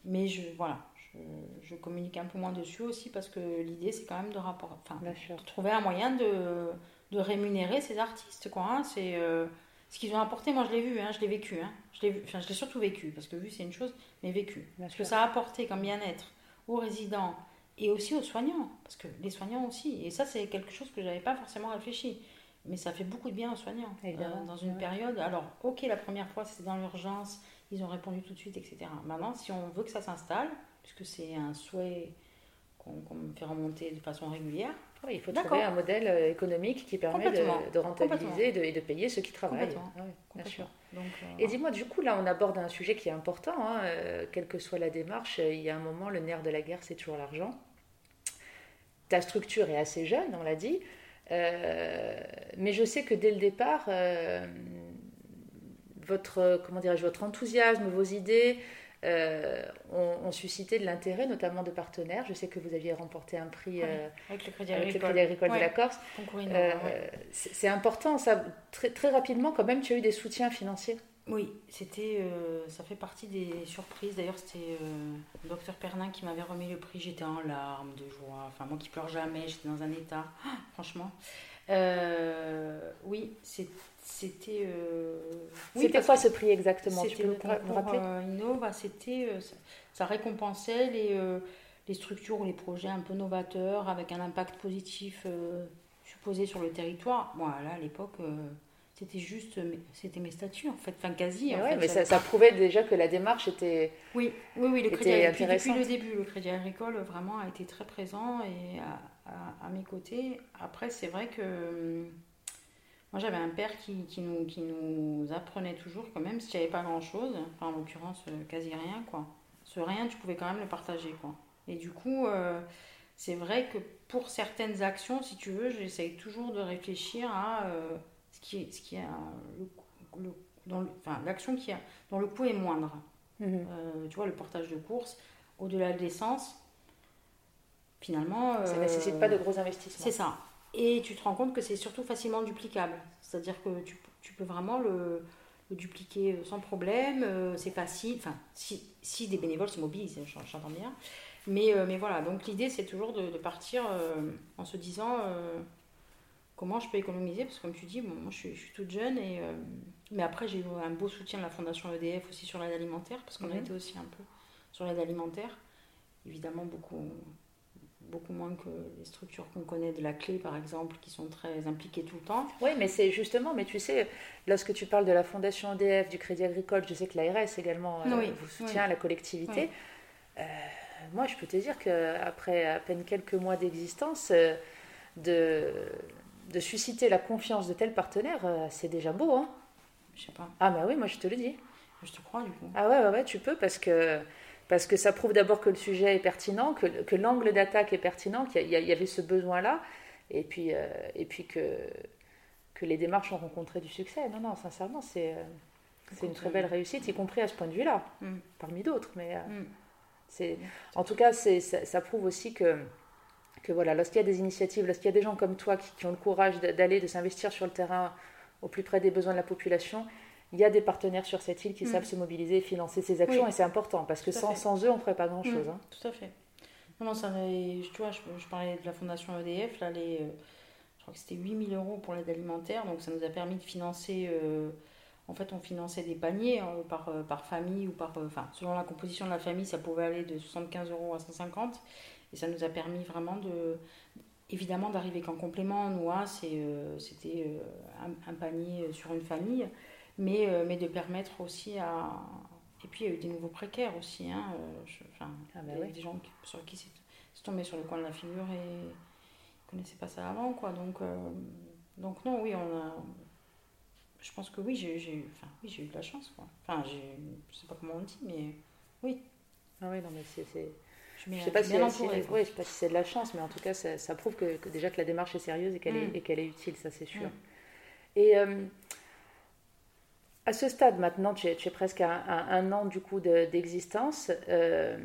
Speaker 2: Mais je voilà, je, je communique un peu moins dessus aussi parce que l'idée c'est quand même de rapport, enfin, de trouver un moyen de, de rémunérer ces artistes quoi. hein. C'est euh, ce qu'ils ont apporté. Moi, je l'ai vu, hein, je l'ai vécu. Hein. Je l'ai, vu- enfin, je l'ai surtout vécu parce que vu c'est une chose, mais vécu.
Speaker 1: Bien
Speaker 2: Ce que ça a apporté comme bien-être aux résidents et aussi aux soignants, parce que les soignants aussi, et ça c'est quelque chose que j'avais pas forcément réfléchi, mais ça fait beaucoup de bien aux soignants Euh, dans une
Speaker 1: ouais.
Speaker 2: période. Alors, ok, la première fois c'était dans l'urgence, ils ont répondu tout de suite, etc. Maintenant, si on veut que ça s'installe, puisque c'est un souhait qu'on qu'on me fait remonter de façon régulière,
Speaker 1: Oui, il faut trouver un modèle euh, économique qui permet de, de rentabiliser et de, et de payer ceux qui travaillent.
Speaker 2: Complètement.
Speaker 1: Ah bien sûr.
Speaker 2: Donc, euh,
Speaker 1: Et dis-moi, du coup, là, on aborde un sujet qui est important. hein, euh, quelle que soit la démarche, il y a un moment, le nerf de la guerre, c'est toujours l'argent. Ta structure est assez jeune, on l'a dit. Euh, mais je sais que dès le départ, votre, comment votre enthousiasme, vos idées euh, ont, ont suscité de l'intérêt, notamment de partenaires. Je sais que vous aviez remporté un prix euh,
Speaker 2: avec le crédit
Speaker 1: avec le
Speaker 2: agricole,
Speaker 1: Crédit agricole
Speaker 2: Ouais,
Speaker 1: de la Corse. Euh,
Speaker 2: ouais.
Speaker 1: c'est important, ça. Très, très rapidement, quand même, tu as eu des soutiens financiers.
Speaker 2: Oui, c'était, euh, ça fait partie des surprises. D'ailleurs, c'était le docteur Pernin qui m'avait remis le prix. J'étais en larmes de joie. Enfin, moi qui pleure jamais, j'étais dans un état, ah, franchement. Oui, c'est- c'était. euh, oui, parce
Speaker 1: quoi ce prix exactement? Tu peux
Speaker 2: concours
Speaker 1: rappeler?
Speaker 2: euh, Innova. C'était, euh, ça, ça récompensait les, les structures ou les projets un peu novateurs avec un impact positif supposé sur le territoire. Moi, là, à l'époque. c'était juste, mes- c'était mes statuts en fait, enfin quasi.
Speaker 1: Mais
Speaker 2: en
Speaker 1: ouais,
Speaker 2: fait,
Speaker 1: mais ça, ça prouvait déjà que la démarche était.
Speaker 2: oui, oui, oui, le crédit agricole. Depuis, le début, le crédit agricole vraiment a été très présent et à, à- à mes côtés. Après, c'est vrai que hum, moi j'avais un père qui, qui nous, qui nous apprenait toujours quand même, si j'avais pas grand chose, enfin en l'occurrence euh, quasi rien, quoi. Ce rien, tu pouvais quand même le partager, quoi. Et du coup, euh, c'est vrai que pour certaines actions, si tu veux, j'essaye toujours de réfléchir à euh, ce qui est, ce qui a le, le- dans le- enfin, l'action qui a, dont le coût est moindre.
Speaker 1: Mhm.
Speaker 2: Euh, tu vois, le portage de course, au-delà de l'essence, finalement.
Speaker 1: Ça
Speaker 2: euh,
Speaker 1: nécessite pas de gros investissements.
Speaker 2: C'est ça. Et tu te rends compte que c'est surtout facilement duplicable. C'est-à-dire que tu, tu peux vraiment le, le dupliquer sans problème, euh, c'est facile. Enfin, si, si des bénévoles se mobilisent, j'en- j'entends bien. Mais, euh, mais voilà, donc l'idée c'est toujours de, de partir euh, en se disant euh, comment je peux économiser, parce que comme tu dis, bon, moi je suis, je suis toute jeune, et, euh, mais après j'ai eu un beau soutien de la Fondation EDF aussi sur l'aide alimentaire, parce qu'on a
Speaker 1: Mhm.
Speaker 2: été aussi un peu sur l'aide alimentaire. Évidemment, beaucoup, beaucoup moins que les structures qu'on connaît de la clé, par exemple, qui sont très impliquées tout le temps.
Speaker 1: Oui, mais c'est justement, mais tu sais, lorsque tu parles de la Fondation EDF, du Crédit Agricole, je sais que l'ARS également euh, vous soutient,
Speaker 2: oui.
Speaker 1: la collectivité.
Speaker 2: Oui.
Speaker 1: Euh, moi, je peux te dire qu'après à peine quelques mois d'existence, euh, de, de susciter la confiance de tels partenaires, euh, c'est déjà beau. Hein
Speaker 2: Je sais pas,
Speaker 1: ah, bah oui, moi je te le dis.
Speaker 2: je te crois du coup.
Speaker 1: Ah ouais, ouais, ouais, tu peux parce que, parce que ça prouve d'abord que le sujet est pertinent, que, que l'angle d'attaque est pertinent, qu'il y, avait ce besoin-là, et puis, euh, et puis que, que les démarches ont rencontré du succès. Non, non, sincèrement, c'est euh, c'est une très belle réussite, y compris à ce point de vue-là,
Speaker 2: Mm.
Speaker 1: parmi d'autres. Mais euh,
Speaker 2: Mm.
Speaker 1: c'est, en tout cas, c'est, ça, ça prouve aussi que, que voilà, lorsqu'il y a des initiatives, lorsqu'il y a des gens comme toi qui, qui ont le courage d'a- d'aller, de s'investir sur le terrain au plus près des besoins de la population, il y a des partenaires sur cette île qui
Speaker 2: Mm.
Speaker 1: savent se mobiliser et financer ces actions,
Speaker 2: Oui.
Speaker 1: et c'est important, parce que sans, eux, on ne ferait pas grand-chose.
Speaker 2: Mm,
Speaker 1: hein.
Speaker 2: Tout à fait. Non, non, ça, tu vois, je, je parlais de la fondation EDF, là, les, euh, crois que c'était 8000 euros pour l'aide alimentaire, donc ça nous a permis de financer. en fait, on finançait des paniers hein, par, par famille ou par. Enfin, selon la composition de la famille, ça pouvait aller de 75 euros à 150. Et ça nous a permis vraiment de, évidemment d'arriver qu'en complément, nous, hein, c'était un, panier sur une famille, mais, mais de permettre aussi à, et puis il y a eu des nouveaux précaires aussi. Hein, euh, enfin, ah bah des gens sur qui c'est tombé sur le coin de la figure et ne connaissaient pas ça avant. Quoi. Donc, euh, donc non, oui, on a... Je pense que oui, j'ai eu, enfin, oui, eu de la chance. Quoi. Enfin, je sais pas comment on dit, mais oui.
Speaker 1: Ah oui, non, mais c'est... Je sais pas si, oui, sais pas si c'est de la chance, mais en tout cas, ça, ça prouve que, que, déjà que la démarche est sérieuse et qu'elle est, mm. qu'elle est utile, ça c'est sûr. Mm. Et euh, à ce stade maintenant, tu es, presque à un, an du coup d'existence. Euh,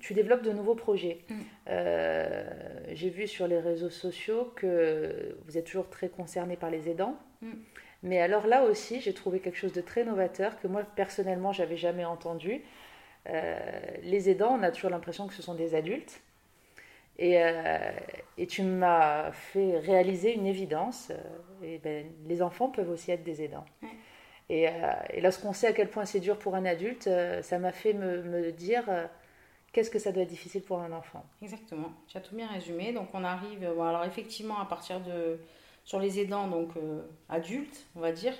Speaker 1: tu développes de nouveaux projets. Mm. Euh, j'ai vu sur les réseaux sociaux que vous êtes toujours très concerné par les aidants. Mm. Mais alors là aussi, j'ai trouvé quelque chose de très novateur que moi personnellement, j'avais jamais entendu. Euh, les aidants, on a toujours l'impression que ce sont des adultes. Et, et tu m'as fait réaliser une évidence. et ben, les enfants peuvent aussi être des aidants. Et, euh, et lorsqu'on sait à quel point c'est dur pour un adulte, euh, ça m'a fait me, me dire euh, qu'est-ce que ça doit être difficile pour un enfant.
Speaker 2: Exactement, tu as tout bien résumé. Donc on arrive, bon, alors effectivement à partir de, sur les aidants, donc adultes, on va dire,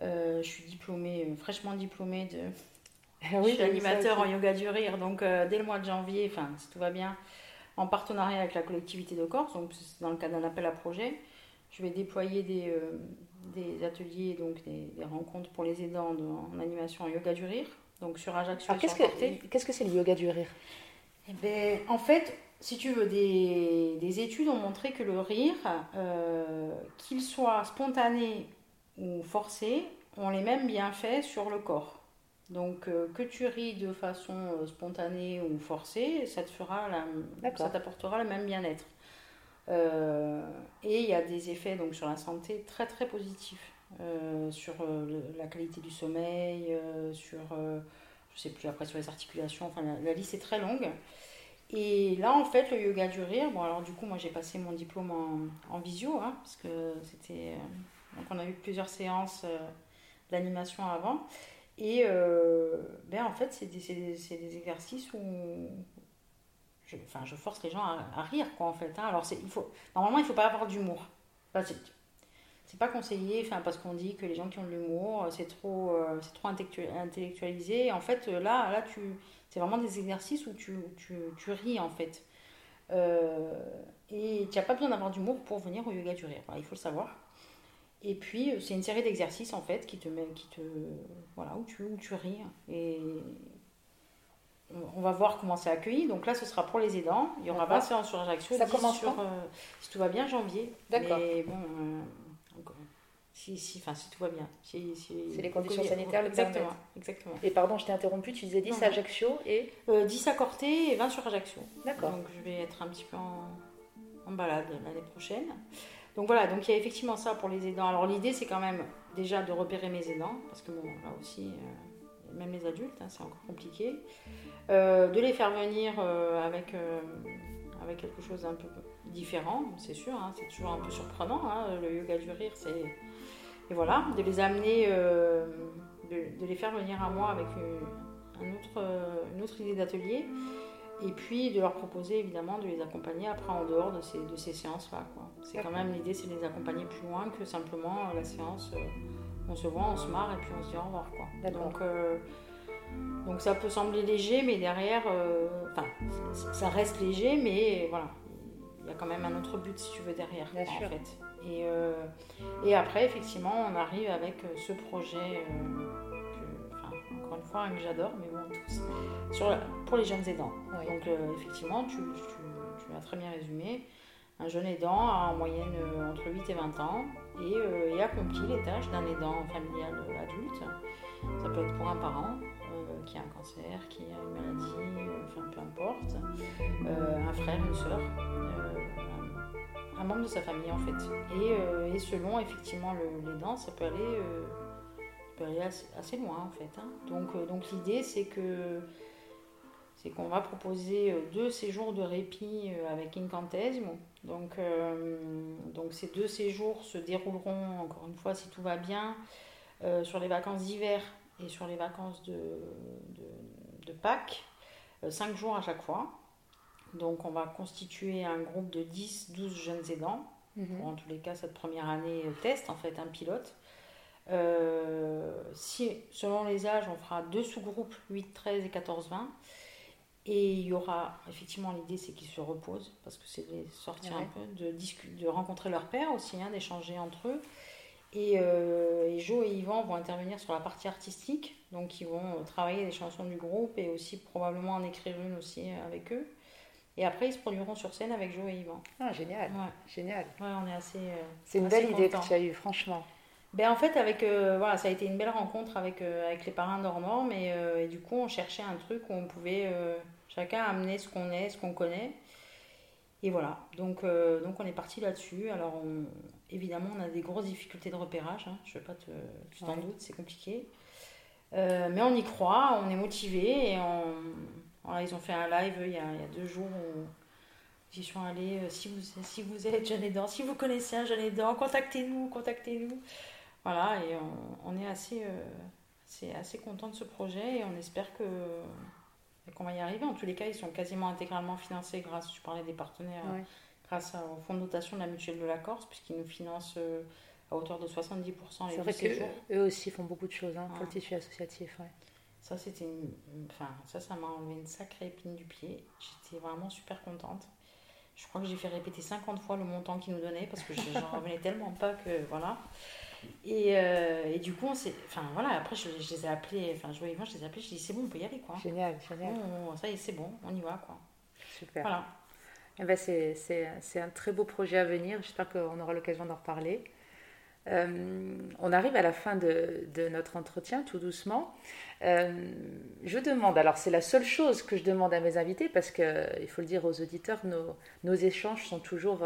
Speaker 2: je suis diplômée, fraîchement diplômée de... Ah oui, je suis animateur en yoga du rire, donc dès le mois de janvier, enfin si tout va bien, en partenariat avec la collectivité de Corse, donc c'est dans le cadre d'un appel à projet, je vais déployer des, des ateliers, donc des, rencontres pour les aidants en animation en yoga du rire, donc sur Ajaccio.
Speaker 1: qu'est-ce que qu'est-ce que c'est le yoga du rire?
Speaker 2: Eh ben, en fait, si tu veux, des, des études ont montré que le rire, euh, qu'il soit spontané ou forcé, ont les mêmes bienfaits sur le corps. Donc euh, que tu ris de façon euh, spontanée ou forcée, ça te fera ça t'apportera le même bien-être. Euh, et il y a des effets donc, sur la santé très très positifs. Euh, sur euh, la qualité du sommeil, sur, je sais plus après, sur les articulations, enfin la, liste est très longue. Et là, en fait, le yoga du rire, bon, alors du coup, moi j'ai passé mon diplôme en, visio, hein, parce que c'était. donc, on a eu plusieurs séances d'animation avant. Et ben, en fait, c'est des, des, des, exercices où je, enfin, je force les gens à, rire, quoi, en fait. Hein. Alors, il faut, normalement, il ne faut pas avoir d'humour. c'est pas conseillé, enfin, parce qu'on dit que les gens qui ont de l'humour, c'est trop, euh, trop intellectualisé. En fait, là, là tu, c'est vraiment des exercices où tu, tu, tu ris, en fait. Euh, et tu n'as pas besoin d'avoir d'humour pour venir au yoga du rire. il faut le savoir. Et puis, c'est une série d'exercices, en fait, qui te, qui te, voilà, où tu, où tu ris. Et, on va voir comment c'est accueilli. Donc là, ce sera pour les aidants. Il y aura pas séance sur Ajaccio.
Speaker 1: Ça commence
Speaker 2: sur, euh, si tout va bien, janvier.
Speaker 1: D'accord.
Speaker 2: Mais bon, euh, si, si, enfin, si tout va bien. Si,
Speaker 1: c'est les conditions sanitaires
Speaker 2: exactement, exactement.
Speaker 1: Et pardon, je t'ai interrompu, tu disais 10 à Ajaccio et
Speaker 2: 10 euh, à Corté et 20 sur Ajaccio.
Speaker 1: D'accord.
Speaker 2: Donc je vais être un petit peu en, en balade l'année prochaine. Donc voilà, donc il y a effectivement ça pour les aidants. Alors l'idée, c'est quand même déjà de repérer mes aidants, parce que bon, là aussi, même les adultes, hein, c'est encore compliqué. Euh, de les faire venir euh, avec, euh, avec quelque chose d'un peu différent, c'est sûr, hein, c'est toujours un peu surprenant, hein, le yoga du rire, c'est... Et voilà, de les amener, de, les faire venir à moi avec une, un autre, une autre idée d'atelier, et puis de leur proposer évidemment de les accompagner après en dehors de ces, de ces séances-là. C'est quand même l'idée, c'est de les accompagner plus loin que simplement la séance, on se voit, on se marre et puis on se dit au revoir. Quoi. Donc, donc ça peut sembler léger, mais derrière, euh, enfin, ça reste léger, mais voilà, il y a quand même un autre but si tu veux derrière,
Speaker 1: Bien sûr.
Speaker 2: fait. Et, euh, et après, effectivement, on arrive avec euh, ce projet, que, encore une fois, que j'adore, mais bon, tous, sur, pour les jeunes aidants. Donc effectivement, tu, tu, tu, as très bien résumé. Un jeune aidant a en moyenne entre 8 et 20 ans et, et accomplit les tâches d'un aidant familial adulte. Ça peut être pour un parent, qui a un cancer, qui a une maladie, euh, enfin peu importe, euh, un frère, une euh, un membre de sa famille en fait. Et, selon effectivement dents, ça peut aller, peut aller assez, loin en fait. Hein. Donc, l'idée c'est que c'est qu'on va proposer euh, deux séjours de répit euh, avec Incantesimo. Donc, donc ces deux séjours se dérouleront, encore une fois, si tout va bien, sur les vacances d'hiver et sur les vacances de, de, de Pâques, cinq jours à chaque fois. Donc on va constituer un groupe de 10-12 jeunes aidants. Mhm. en tous les cas, cette première année test, en fait, un pilote. si, selon les âges, on fera deux sous-groupes, 8, 13 et 14, 20. Et il y aura, effectivement, l'idée c'est qu'ils se reposent, parce que c'est de sortir un peu, de, de rencontrer leur père aussi, hein, d'échanger entre eux. Et, euh, et, Jo et Yvan vont intervenir sur la partie artistique, donc ils vont euh, travailler les chansons du groupe et aussi probablement en écrire une aussi euh, avec eux. Et après, ils se produiront sur scène avec Jo et Yvan.
Speaker 1: Ah, génial. Génial.
Speaker 2: Ouais, on est assez.
Speaker 1: c'est une belle idée que tu as eue, franchement.
Speaker 2: Ben, en fait, avec, voilà, ça a été une belle rencontre avec, avec les parrains d'Ormor, mais et du coup, on cherchait un truc où on pouvait Chacun a amené ce qu'on est, ce qu'on connaît. Et voilà, donc, euh, donc on est parti là-dessus. Alors évidemment, on a des grosses difficultés de repérage. Hein. Je ne vais pas te. Tu t'en doutes, c'est compliqué. Euh, mais on y croit, on est motivé. Et on, ils ont fait un live il y a, il y a deux jours où j'y suis allée. Euh, si, vous, si vous êtes jeune aidant, si vous connaissez un jeune aidant, contactez-nous, contactez-nous. Voilà, et on, on est assez, c'est assez content de ce projet et on espère que qu'on va y arriver. En tous les cas, ils sont quasiment intégralement financés grâce, tu parlais des partenaires, grâce au fonds de notation de la mutuelle de la Corse, puisqu'ils nous financent euh, à hauteur de 70% les C'est vrai
Speaker 1: qu'eux aussi font beaucoup de choses hein, pour le tissu associatif. Ouais.
Speaker 2: Ça, c'était enfin, ça, ça m'a enlevé une sacrée épine du pied. J'étais vraiment super contente. Je crois que j'ai fait répéter 50 fois le montant qu'ils nous donnaient parce que j'en revenais tellement pas que voilà. Et, euh, et, du coup, on s'est. Enfin voilà, après je, les ai appelés, enfin je les ai appelés, je dis c'est bon, on peut y aller quoi.
Speaker 1: Génial, génial.
Speaker 2: ça y est, c'est bon, on y va quoi.
Speaker 1: Super. Voilà. Eh ben, c'est un très beau projet à venir, j'espère qu'on aura l'occasion d'en reparler. Euh, on arrive à la fin de, de notre entretien, tout doucement. Euh, je demande, alors c'est la seule chose que je demande à mes invités, parce qu'il faut le dire aux auditeurs, nos, nos échanges sont toujours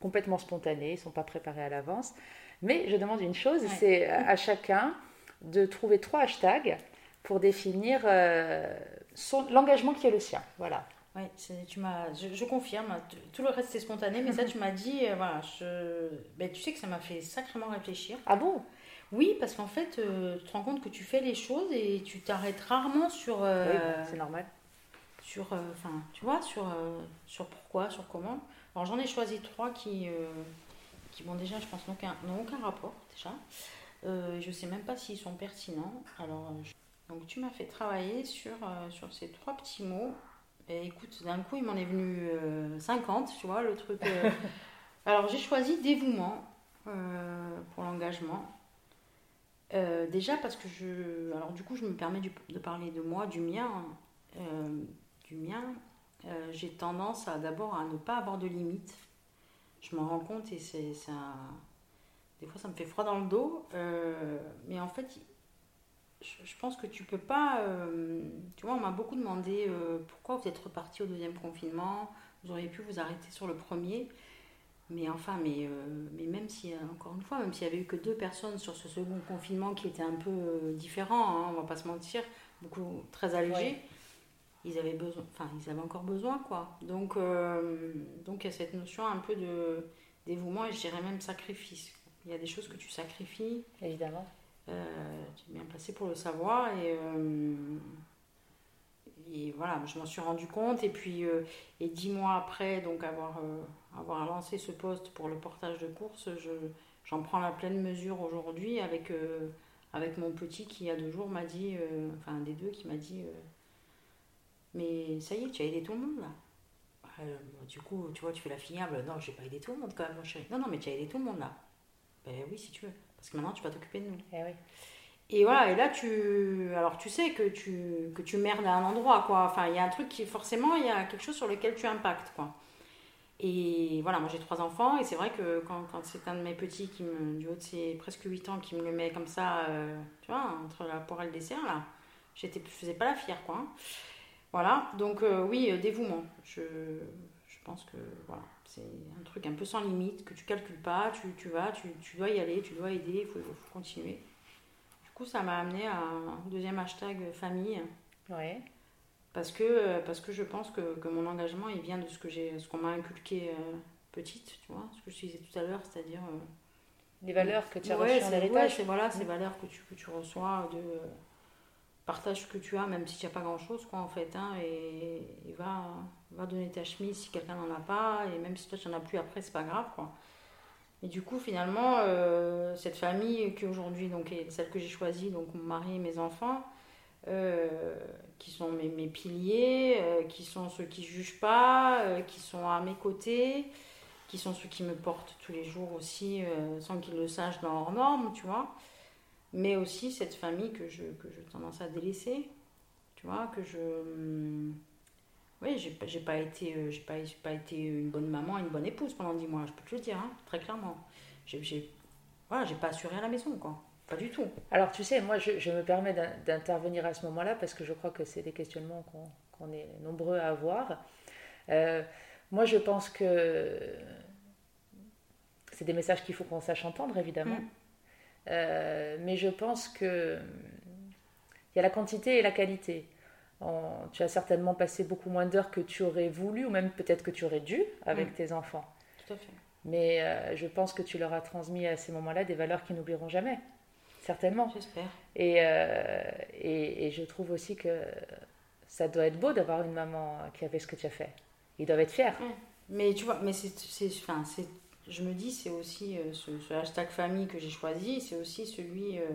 Speaker 1: complètement spontanés, ils ne sont pas préparés à l'avance. Mais je demande une chose, c'est à chacun de trouver trois hashtags pour définir euh, l'engagement qui est le sien. Voilà.
Speaker 2: Oui, tu m'as, je, confirme. Tout le reste c'est spontané, mais ça tu m'as dit, euh, voilà, je, ben, tu sais que ça m'a fait sacrément réfléchir.
Speaker 1: Ah bon?
Speaker 2: Oui, parce qu'en fait, euh, tu te rends compte que tu fais les choses et tu t'arrêtes rarement sur.
Speaker 1: oui, c'est normal.
Speaker 2: Sur, enfin, tu vois, sur, sur pourquoi, sur comment. Alors j'en ai choisi trois qui qui, bon, déjà, je pense, n'ont aucun, aucun rapport, déjà. Euh, je sais même pas s'ils sont pertinents. Alors, donc, tu m'as fait travailler sur, euh, sur ces trois petits mots. Et écoute, d'un coup, il m'en est venu 50, euh, tu vois, le truc. Euh. Alors, j'ai choisi dévouement pour l'engagement. déjà parce que je. Alors, du coup, je me permets de parler de moi, du mien. du mien, j'ai tendance à d'abord à ne pas avoir de limites je m'en rends compte et c'est. Des fois, ça me fait froid dans le dos. Euh, mais en fait, je, pense que tu peux pas. Euh, tu vois, on m'a beaucoup demandé euh, pourquoi vous êtes reparti au deuxième confinement. Vous auriez pu vous arrêter sur le premier. Mais enfin, mais, mais même si, encore une fois, même s'il y avait eu que deux personnes sur ce second confinement qui était un peu différent, hein, on va pas se mentir, beaucoup très allégé ils avaient besoin, enfin ils avaient encore besoin quoi. Donc euh, donc il y a cette notion un peu de dévouement et je dirais même sacrifice. Il y a des choses que tu sacrifies.
Speaker 1: Évidemment.
Speaker 2: Euh, tu es bien placé pour le savoir et euh, et voilà, je m'en suis rendu compte et puis et dix mois après donc avoir avoir lancé ce poste pour le portage de course, je j'en prends la pleine mesure aujourd'hui avec avec mon petit qui il y a deux jours m'a dit, enfin un des deux qui m'a dit mais ça y est, tu as aidé tout le monde là. Euh, du coup, tu vois, tu fais la fiable. Non, j'ai pas aidé tout le monde quand même, mon chéri. Non, non, mais tu as aidé tout le monde là. Ben oui, si tu veux. Parce que maintenant, tu vas t'occuper de nous.
Speaker 1: Eh oui.
Speaker 2: Et voilà, et là, tu. Alors, tu sais que tu, que tu merdes à un endroit, quoi. Enfin, il y a un truc qui, forcément, il y a quelque chose sur lequel tu impactes, quoi. Et voilà, moi j'ai trois enfants, et c'est vrai que quand, quand c'est un de mes petits, qui me, du haut de ses presque 8 ans, qui me le met comme ça, euh, tu vois, entre la poire et le dessert, là, je faisais pas la fière, quoi. Hein. Voilà, donc euh, oui, euh, dévouement. Je, je, pense que voilà, c'est un truc un peu sans limite, que tu calcules pas, tu, tu vas, tu, tu, dois y aller, tu dois aider, il faut, faut, continuer. Du coup, ça m'a amené à un deuxième hashtag famille.
Speaker 1: Ouais.
Speaker 2: Parce que, parce que je pense que, que mon engagement, il vient de ce que j'ai, ce qu'on m'a inculqué petite, tu vois, ce que je disais tout à l'heure, c'est-à-dire...
Speaker 1: les valeurs que tu as
Speaker 2: ouais,
Speaker 1: reçues en héritage.
Speaker 2: c'est voilà, ces valeurs que tu, que tu reçois de partage ce que tu as, même si tu n'as pas grand-chose, quoi, en fait, hein, et, va, va donner ta chemise si quelqu'un n'en a pas, et même si toi tu n'en as plus après, c'est pas grave, quoi. Et du coup, finalement, euh, cette famille qui aujourd'hui donc est celle que j'ai choisie, donc mon mari et mes enfants, euh, qui sont mes, mes piliers, euh, qui sont ceux qui jugent pas, qui sont à mes côtés, qui sont ceux qui me portent tous les jours aussi, sans qu'ils le sachent dans leurs normes, tu vois mais aussi cette famille que je, que je tendance à délaisser, tu vois, que je... Hum, oui, j'ai pas, pas, été, euh, j'ai pas, pas été une bonne maman, une bonne épouse pendant dix mois, je peux te le dire, hein, très clairement. J'ai voilà, pas assuré à la maison, quoi. Pas du tout.
Speaker 1: Alors, tu sais, moi, je, je me permets d'intervenir à ce moment-là parce que je crois que c'est des questionnements qu'on est nombreux à avoir. Euh, moi, je pense que c'est des messages qu'il faut qu'on sache entendre, évidemment. Mm. Euh, mais je pense que il y a la quantité et la qualité. tu as certainement passé beaucoup moins d'heures que tu aurais voulu, ou même peut-être que tu aurais dû avec mm. tes enfants.
Speaker 2: Tout à fait.
Speaker 1: Mais euh, je pense que tu leur as transmis à ces moments-là des valeurs qu'ils n'oublieront jamais. Certainement.
Speaker 2: J'espère.
Speaker 1: Et, euh, et, et, je trouve aussi que ça doit être beau d'avoir une maman qui avait ce que tu as fait. Ils doivent être fiers.
Speaker 2: Mais tu vois, mais c'est, enfin, c'est je me dis, c'est aussi euh, ce, hashtag famille que j'ai choisi, c'est aussi celui, euh,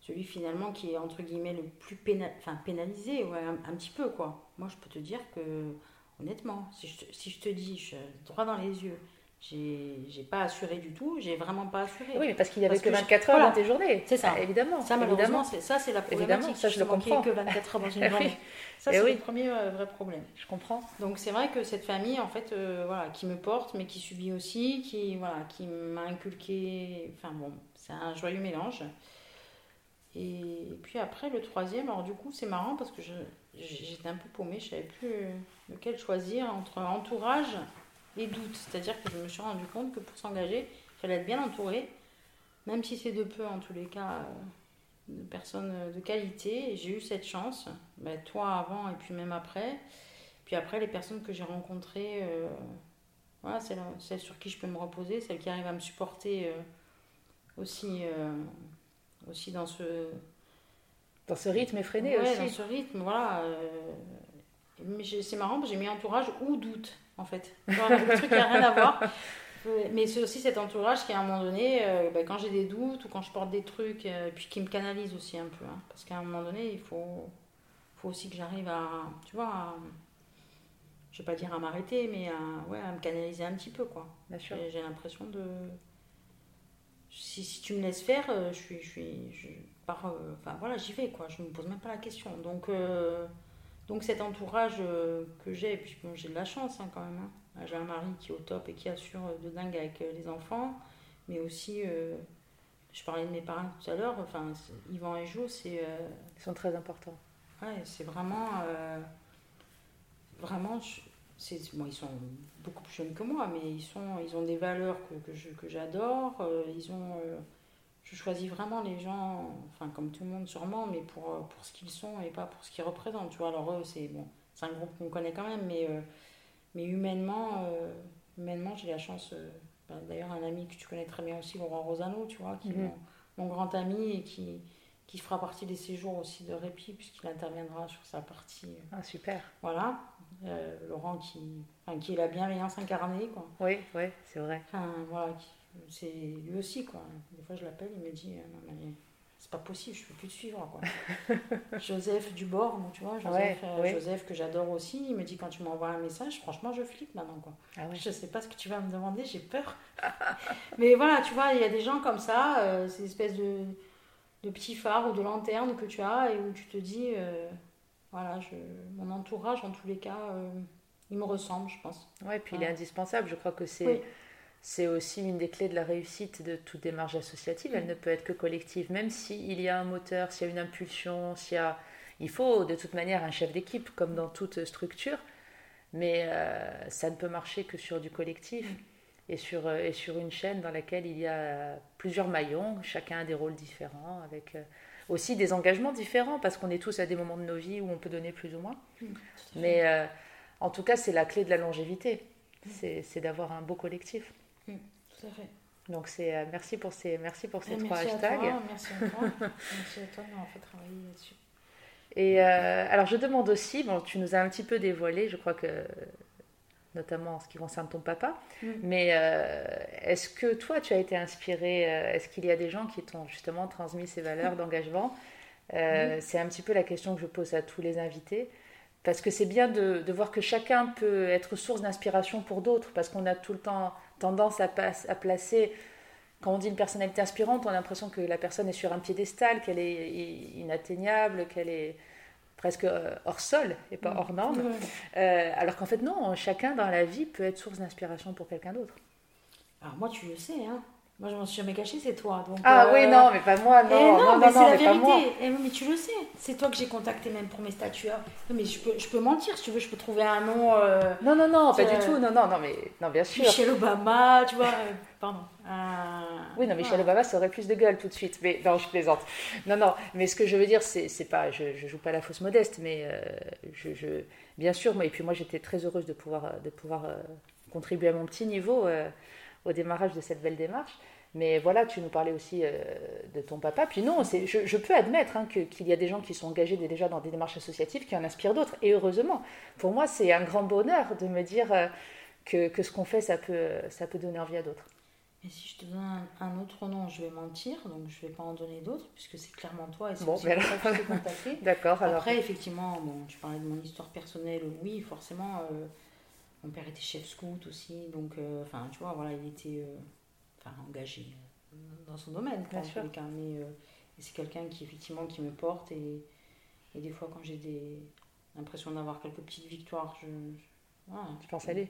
Speaker 2: celui finalement qui est entre guillemets le plus pénalisé, ouais, un, petit peu quoi. Moi, je peux te dire que, honnêtement, si je te, si je te dis, je, droit dans les yeux, j'ai pas assuré du tout, j'ai vraiment pas assuré.
Speaker 1: Oui, mais parce qu'il n'y avait que 24 heures dans tes journées.
Speaker 2: C'est ça.
Speaker 1: Ah, évidemment.
Speaker 2: Ça, malheureusement, ça, c'est la problématique.
Speaker 1: Évidemment, ça, je le comprends.
Speaker 2: que 24 heures dans une journée. Ça, c'est le premier euh, vrai problème.
Speaker 1: Je comprends.
Speaker 2: Donc, c'est vrai que cette famille, en fait, euh, voilà, qui me porte, mais qui subit aussi, qui, voilà, qui m'a inculqué. Enfin, bon, c'est un joyeux mélange. Et puis après, le troisième, alors du coup, c'est marrant parce que j'étais un peu paumée, je savais plus lequel choisir entre entourage doutes. C'est-à-dire que je me suis rendu compte que pour s'engager, il fallait être bien entouré, même si c'est de peu en tous les cas, euh, de personnes de qualité. Et j'ai eu cette chance, ben, toi avant et puis même après. Puis après, les personnes que j'ai rencontrées, euh, voilà, celles, celles, sur qui je peux me reposer, celles qui arrivent à me supporter euh, aussi, aussi dans ce.
Speaker 1: Dans ce rythme effréné
Speaker 2: ouais,
Speaker 1: aussi.
Speaker 2: dans ce rythme, voilà. mais c'est marrant, j'ai mis entourage ou doute en fait. le truc n'a rien à voir. Mais c'est aussi cet entourage qui, à un moment donné, euh, bah, quand j'ai des doutes ou quand je porte des trucs, et euh, puis qui me canalise aussi un peu. Hein. parce qu'à un moment donné, il faut, faut aussi que j'arrive à, tu vois, à, je vais pas dire à m'arrêter, mais à, ouais, à me canaliser un petit peu, quoi. J'ai l'impression de. Si, si, tu me laisses faire, euh, je suis. Je suis je enfin voilà, j'y vais, quoi. Je me pose même pas la question. Donc. Donc cet entourage euh, que j'ai, et puis bon, j'ai de la chance hein, quand même. Hein. J'ai un mari qui est au top et qui assure euh, de dingue avec euh, les enfants, mais aussi, je parlais de mes parents tout à l'heure, enfin, Yvan et Jo, c'est...
Speaker 1: Ils sont très importants.
Speaker 2: Ouais, c'est vraiment... vraiment, bon, ils sont beaucoup plus jeunes que moi, mais ils, sont, ils ont des valeurs que, que, j'adore, ils ont je choisis vraiment les gens, enfin comme tout le monde sûrement, mais pour, euh, pour ce qu'ils sont et pas pour ce qu'ils représentent. Tu vois, alors eux, c'est bon, c'est un groupe qu'on connaît quand même, mais, euh, mais humainement, euh, humainement j'ai la chance. Bah, d'ailleurs, un ami que tu connais très bien aussi, Laurent Rosano, tu vois, qui est mhm. mon, grand ami et qui, qui fera partie des séjours aussi de répit, puisqu'il interviendra sur sa partie.
Speaker 1: Ah, super.
Speaker 2: Voilà. Laurent qui, enfin, qui est la bienveillance incarnée, quoi.
Speaker 1: Oui, oui, c'est vrai.
Speaker 2: Enfin, voilà, c'est lui aussi, quoi. Des fois, je l'appelle, il me dit euh, Non, mais c'est pas possible, je peux plus te suivre, quoi. Joseph Dubord, bon, tu vois, Joseph, euh, Joseph que j'adore aussi, il me dit Quand tu m'envoies un message, franchement, je flippe maintenant, quoi. Ah Je sais pas ce que tu vas me demander, j'ai peur. mais voilà, tu vois, il y a des gens comme ça, euh, ces espèces de, de petits phares ou de lanternes que tu as et où tu te dis Voilà, je, mon entourage, en tous les cas, il me ressemble, je pense.
Speaker 1: Ouais, et puis il est indispensable, je crois que c'est c'est aussi une des clés de la réussite de toute démarche associative. Elle ne peut être que collective, même s'il y a un moteur, s'il y a une impulsion, s'il y a... Il faut de toute manière un chef d'équipe, comme dans toute structure, mais euh, ça ne peut marcher que sur du collectif et sur, euh, et sur une chaîne dans laquelle il y a plusieurs maillons, chacun a des rôles différents. Avec, euh, aussi des engagements différents parce qu'on est tous à des moments de nos vies où on peut donner plus ou moins. Mais euh, en tout cas, c'est la clé de la longévité. C'est d'avoir un beau collectif.
Speaker 2: Tout à fait.
Speaker 1: Donc c'est euh, merci pour ces merci pour ces
Speaker 2: Et
Speaker 1: trois
Speaker 2: merci
Speaker 1: hashtags.
Speaker 2: À toi, merci à toi. merci à toi, on fait travailler là-dessus.
Speaker 1: Et euh, alors je demande aussi, bon, tu nous as un petit peu dévoilé, je crois que notamment en ce qui concerne ton papa,
Speaker 2: Mm.
Speaker 1: mais euh, est-ce que toi tu as été inspiré, est-ce qu'il y a des gens qui t'ont justement transmis ces valeurs d'engagement? Euh, C'est un petit peu la question que je pose à tous les invités. Parce que c'est bien de, de voir que chacun peut être source d'inspiration pour d'autres, parce qu'on a tout le temps tendance à, placer, quand on dit une personnalité inspirante, on a l'impression que la personne est sur un piédestal, qu'elle est inatteignable, qu'elle est presque euh, hors sol et pas hors norme.
Speaker 2: Ouais.
Speaker 1: Euh, alors qu'en fait, non, chacun dans la vie peut être source d'inspiration pour quelqu'un d'autre.
Speaker 2: Alors moi, tu le sais, hein. Moi, je m'en suis jamais cachée, c'est toi. Donc,
Speaker 1: Ah
Speaker 2: euh,
Speaker 1: oui, non, mais pas moi, non,
Speaker 2: Eh non,
Speaker 1: non,
Speaker 2: mais
Speaker 1: non,
Speaker 2: c'est
Speaker 1: non,
Speaker 2: la
Speaker 1: mais
Speaker 2: vérité. Eh mais tu le sais. C'est toi que j'ai contacté même pour mes statuts. Non, mais je peux, je peux mentir, si tu veux, je peux trouver un nom. euh,
Speaker 1: Non, non, non, pas
Speaker 2: Euh,
Speaker 1: du tout, non, non, non, mais non, bien sûr.
Speaker 2: Michelle Obama, tu vois. euh, pardon. Euh,
Speaker 1: Oui, non, Michel
Speaker 2: voilà.
Speaker 1: Obama, ça aurait plus de gueule tout de suite. Mais non, je plaisante. Non, non, mais ce que je veux dire, c'est c'est pas, je, je joue pas la fausse modeste, mais euh, je, je- bien sûr, moi, et puis moi, j'étais très heureuse de pouvoir, de pouvoir euh, contribuer à mon petit niveau euh, au démarrage de cette belle démarche. Mais voilà, tu nous parlais aussi euh, de ton papa. Puis non, je, je peux admettre hein, qu'il y a des gens qui sont engagés déjà dans des démarches associatives qui en inspirent d'autres. Et heureusement, pour moi, c'est un grand bonheur de me dire euh, que, que ce qu'on fait, ça peut, ça peut donner envie à d'autres.
Speaker 2: Et si je te donne un, un autre nom, je vais mentir, donc je vais pas en donner d'autres, puisque c'est clairement toi et c'est
Speaker 1: Bon,
Speaker 2: aussi pour
Speaker 1: alors-
Speaker 2: ça que je t'ai contacté.
Speaker 1: D'accord, alors.
Speaker 2: Après, effectivement, bon, tu parlais de mon histoire personnelle, oui, forcément, euh, mon père était chef scout aussi, donc, euh, enfin, tu vois, voilà, il était euh, enfin, engagé euh, dans son domaine, quoi,
Speaker 1: Bien
Speaker 2: en
Speaker 1: sûr.
Speaker 2: cas, mais c'est quelqu'un qui, effectivement, qui me porte, et, et des fois, quand j'ai des l'impression d'avoir quelques petites victoires, je... je- voilà,
Speaker 1: Tu penses à lui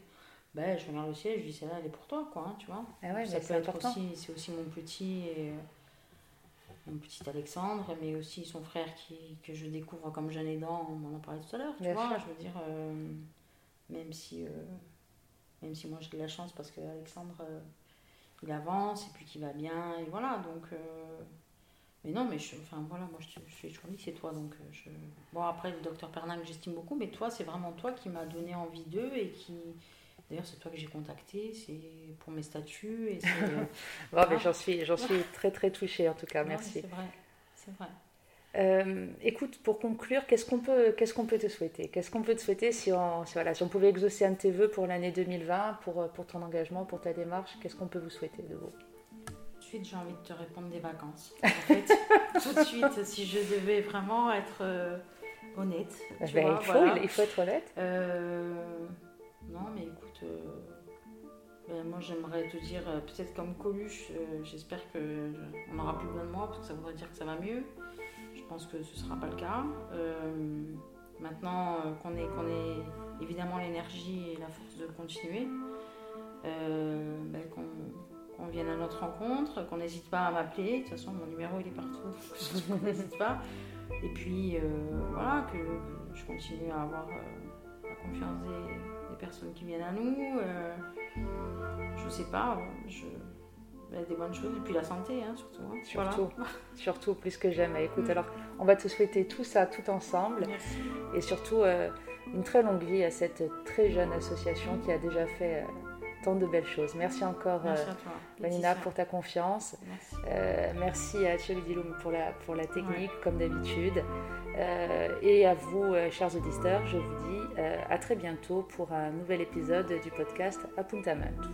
Speaker 2: ben, je regarde le ciel, je dis celle-là, elle est pour toi, quoi, hein, tu vois.
Speaker 1: Ah ouais,
Speaker 2: ça peut
Speaker 1: c'est
Speaker 2: être
Speaker 1: important.
Speaker 2: aussi, c'est aussi mon petit, et, mon petit Alexandre, mais aussi son frère qui, que je découvre comme jeune aidant, on en a parlé tout à l'heure, tu
Speaker 1: Bien
Speaker 2: vois.
Speaker 1: sûr.
Speaker 2: Je veux dire, euh, même si, euh, même si moi j'ai de la chance parce que Alexandre, euh, il avance et puis qu'il va bien, et voilà, donc. euh, mais non, mais je, enfin voilà, moi je, je suis toujours dit, c'est toi, donc je. Bon, après, le docteur Pernin que j'estime beaucoup, mais toi, c'est vraiment toi qui m'a donné envie d'eux et qui. D'ailleurs, c'est toi que j'ai contacté, c'est pour mes statuts et c'est.
Speaker 1: mais j'en suis, j'en suis très très touchée en tout cas, merci.
Speaker 2: C'est vrai, c'est vrai.
Speaker 1: Euh, écoute, pour conclure, qu'est-ce qu'on peut, qu'est-ce qu'on peut te souhaiter? Qu'est-ce qu'on peut te souhaiter si on, si, voilà, si on pouvait exaucer un de tes vœux pour l'année 2020, pour, euh, pour ton engagement, pour ta démarche Qu'est-ce qu'on peut vous souhaiter de vous
Speaker 2: Tout de suite, j'ai envie de te répondre des vacances. En fait, tout de suite, si je devais vraiment être euh, honnête. tu
Speaker 1: Ben,
Speaker 2: vois,
Speaker 1: il, faut,
Speaker 2: voilà.
Speaker 1: il, faut être honnête.
Speaker 2: Euh, non, mais écoute, ben, moi j'aimerais te dire, peut-être comme Coluche, j'espère que je- on n'aura plus besoin de moi parce que ça voudrait dire que ça va mieux. Pense que ce ne sera pas le cas. Euh, maintenant euh, qu'on ait, qu'on ait évidemment l'énergie et la force de continuer, euh, ben, qu'on vienne à notre rencontre, qu'on n'hésite pas à m'appeler. De toute façon, mon numéro il est partout, donc n'hésite pas. Et puis voilà, que, je continue à avoir la confiance des, personnes qui viennent à nous. je sais pas, je, des bonnes choses. Et puis la santé, hein, surtout. hein. Voilà.
Speaker 1: Surtout, surtout plus que jamais. Écoute,
Speaker 2: Mm.
Speaker 1: alors, on va te souhaiter tout ça, tout ensemble,
Speaker 2: Merci.
Speaker 1: et surtout euh, une très longue vie à cette très jeune association qui a déjà fait euh, tant de belles choses. Merci encore,
Speaker 2: Merci
Speaker 1: euh. Vanina, pour ta confiance.
Speaker 2: Merci.
Speaker 1: Euh, merci à Thierry Diloum pour la, pour la technique, comme d'habitude. Euh, et à vous, euh, chers auditeurs, je vous dis euh, à très bientôt pour un nouvel épisode du podcast Apuntamento.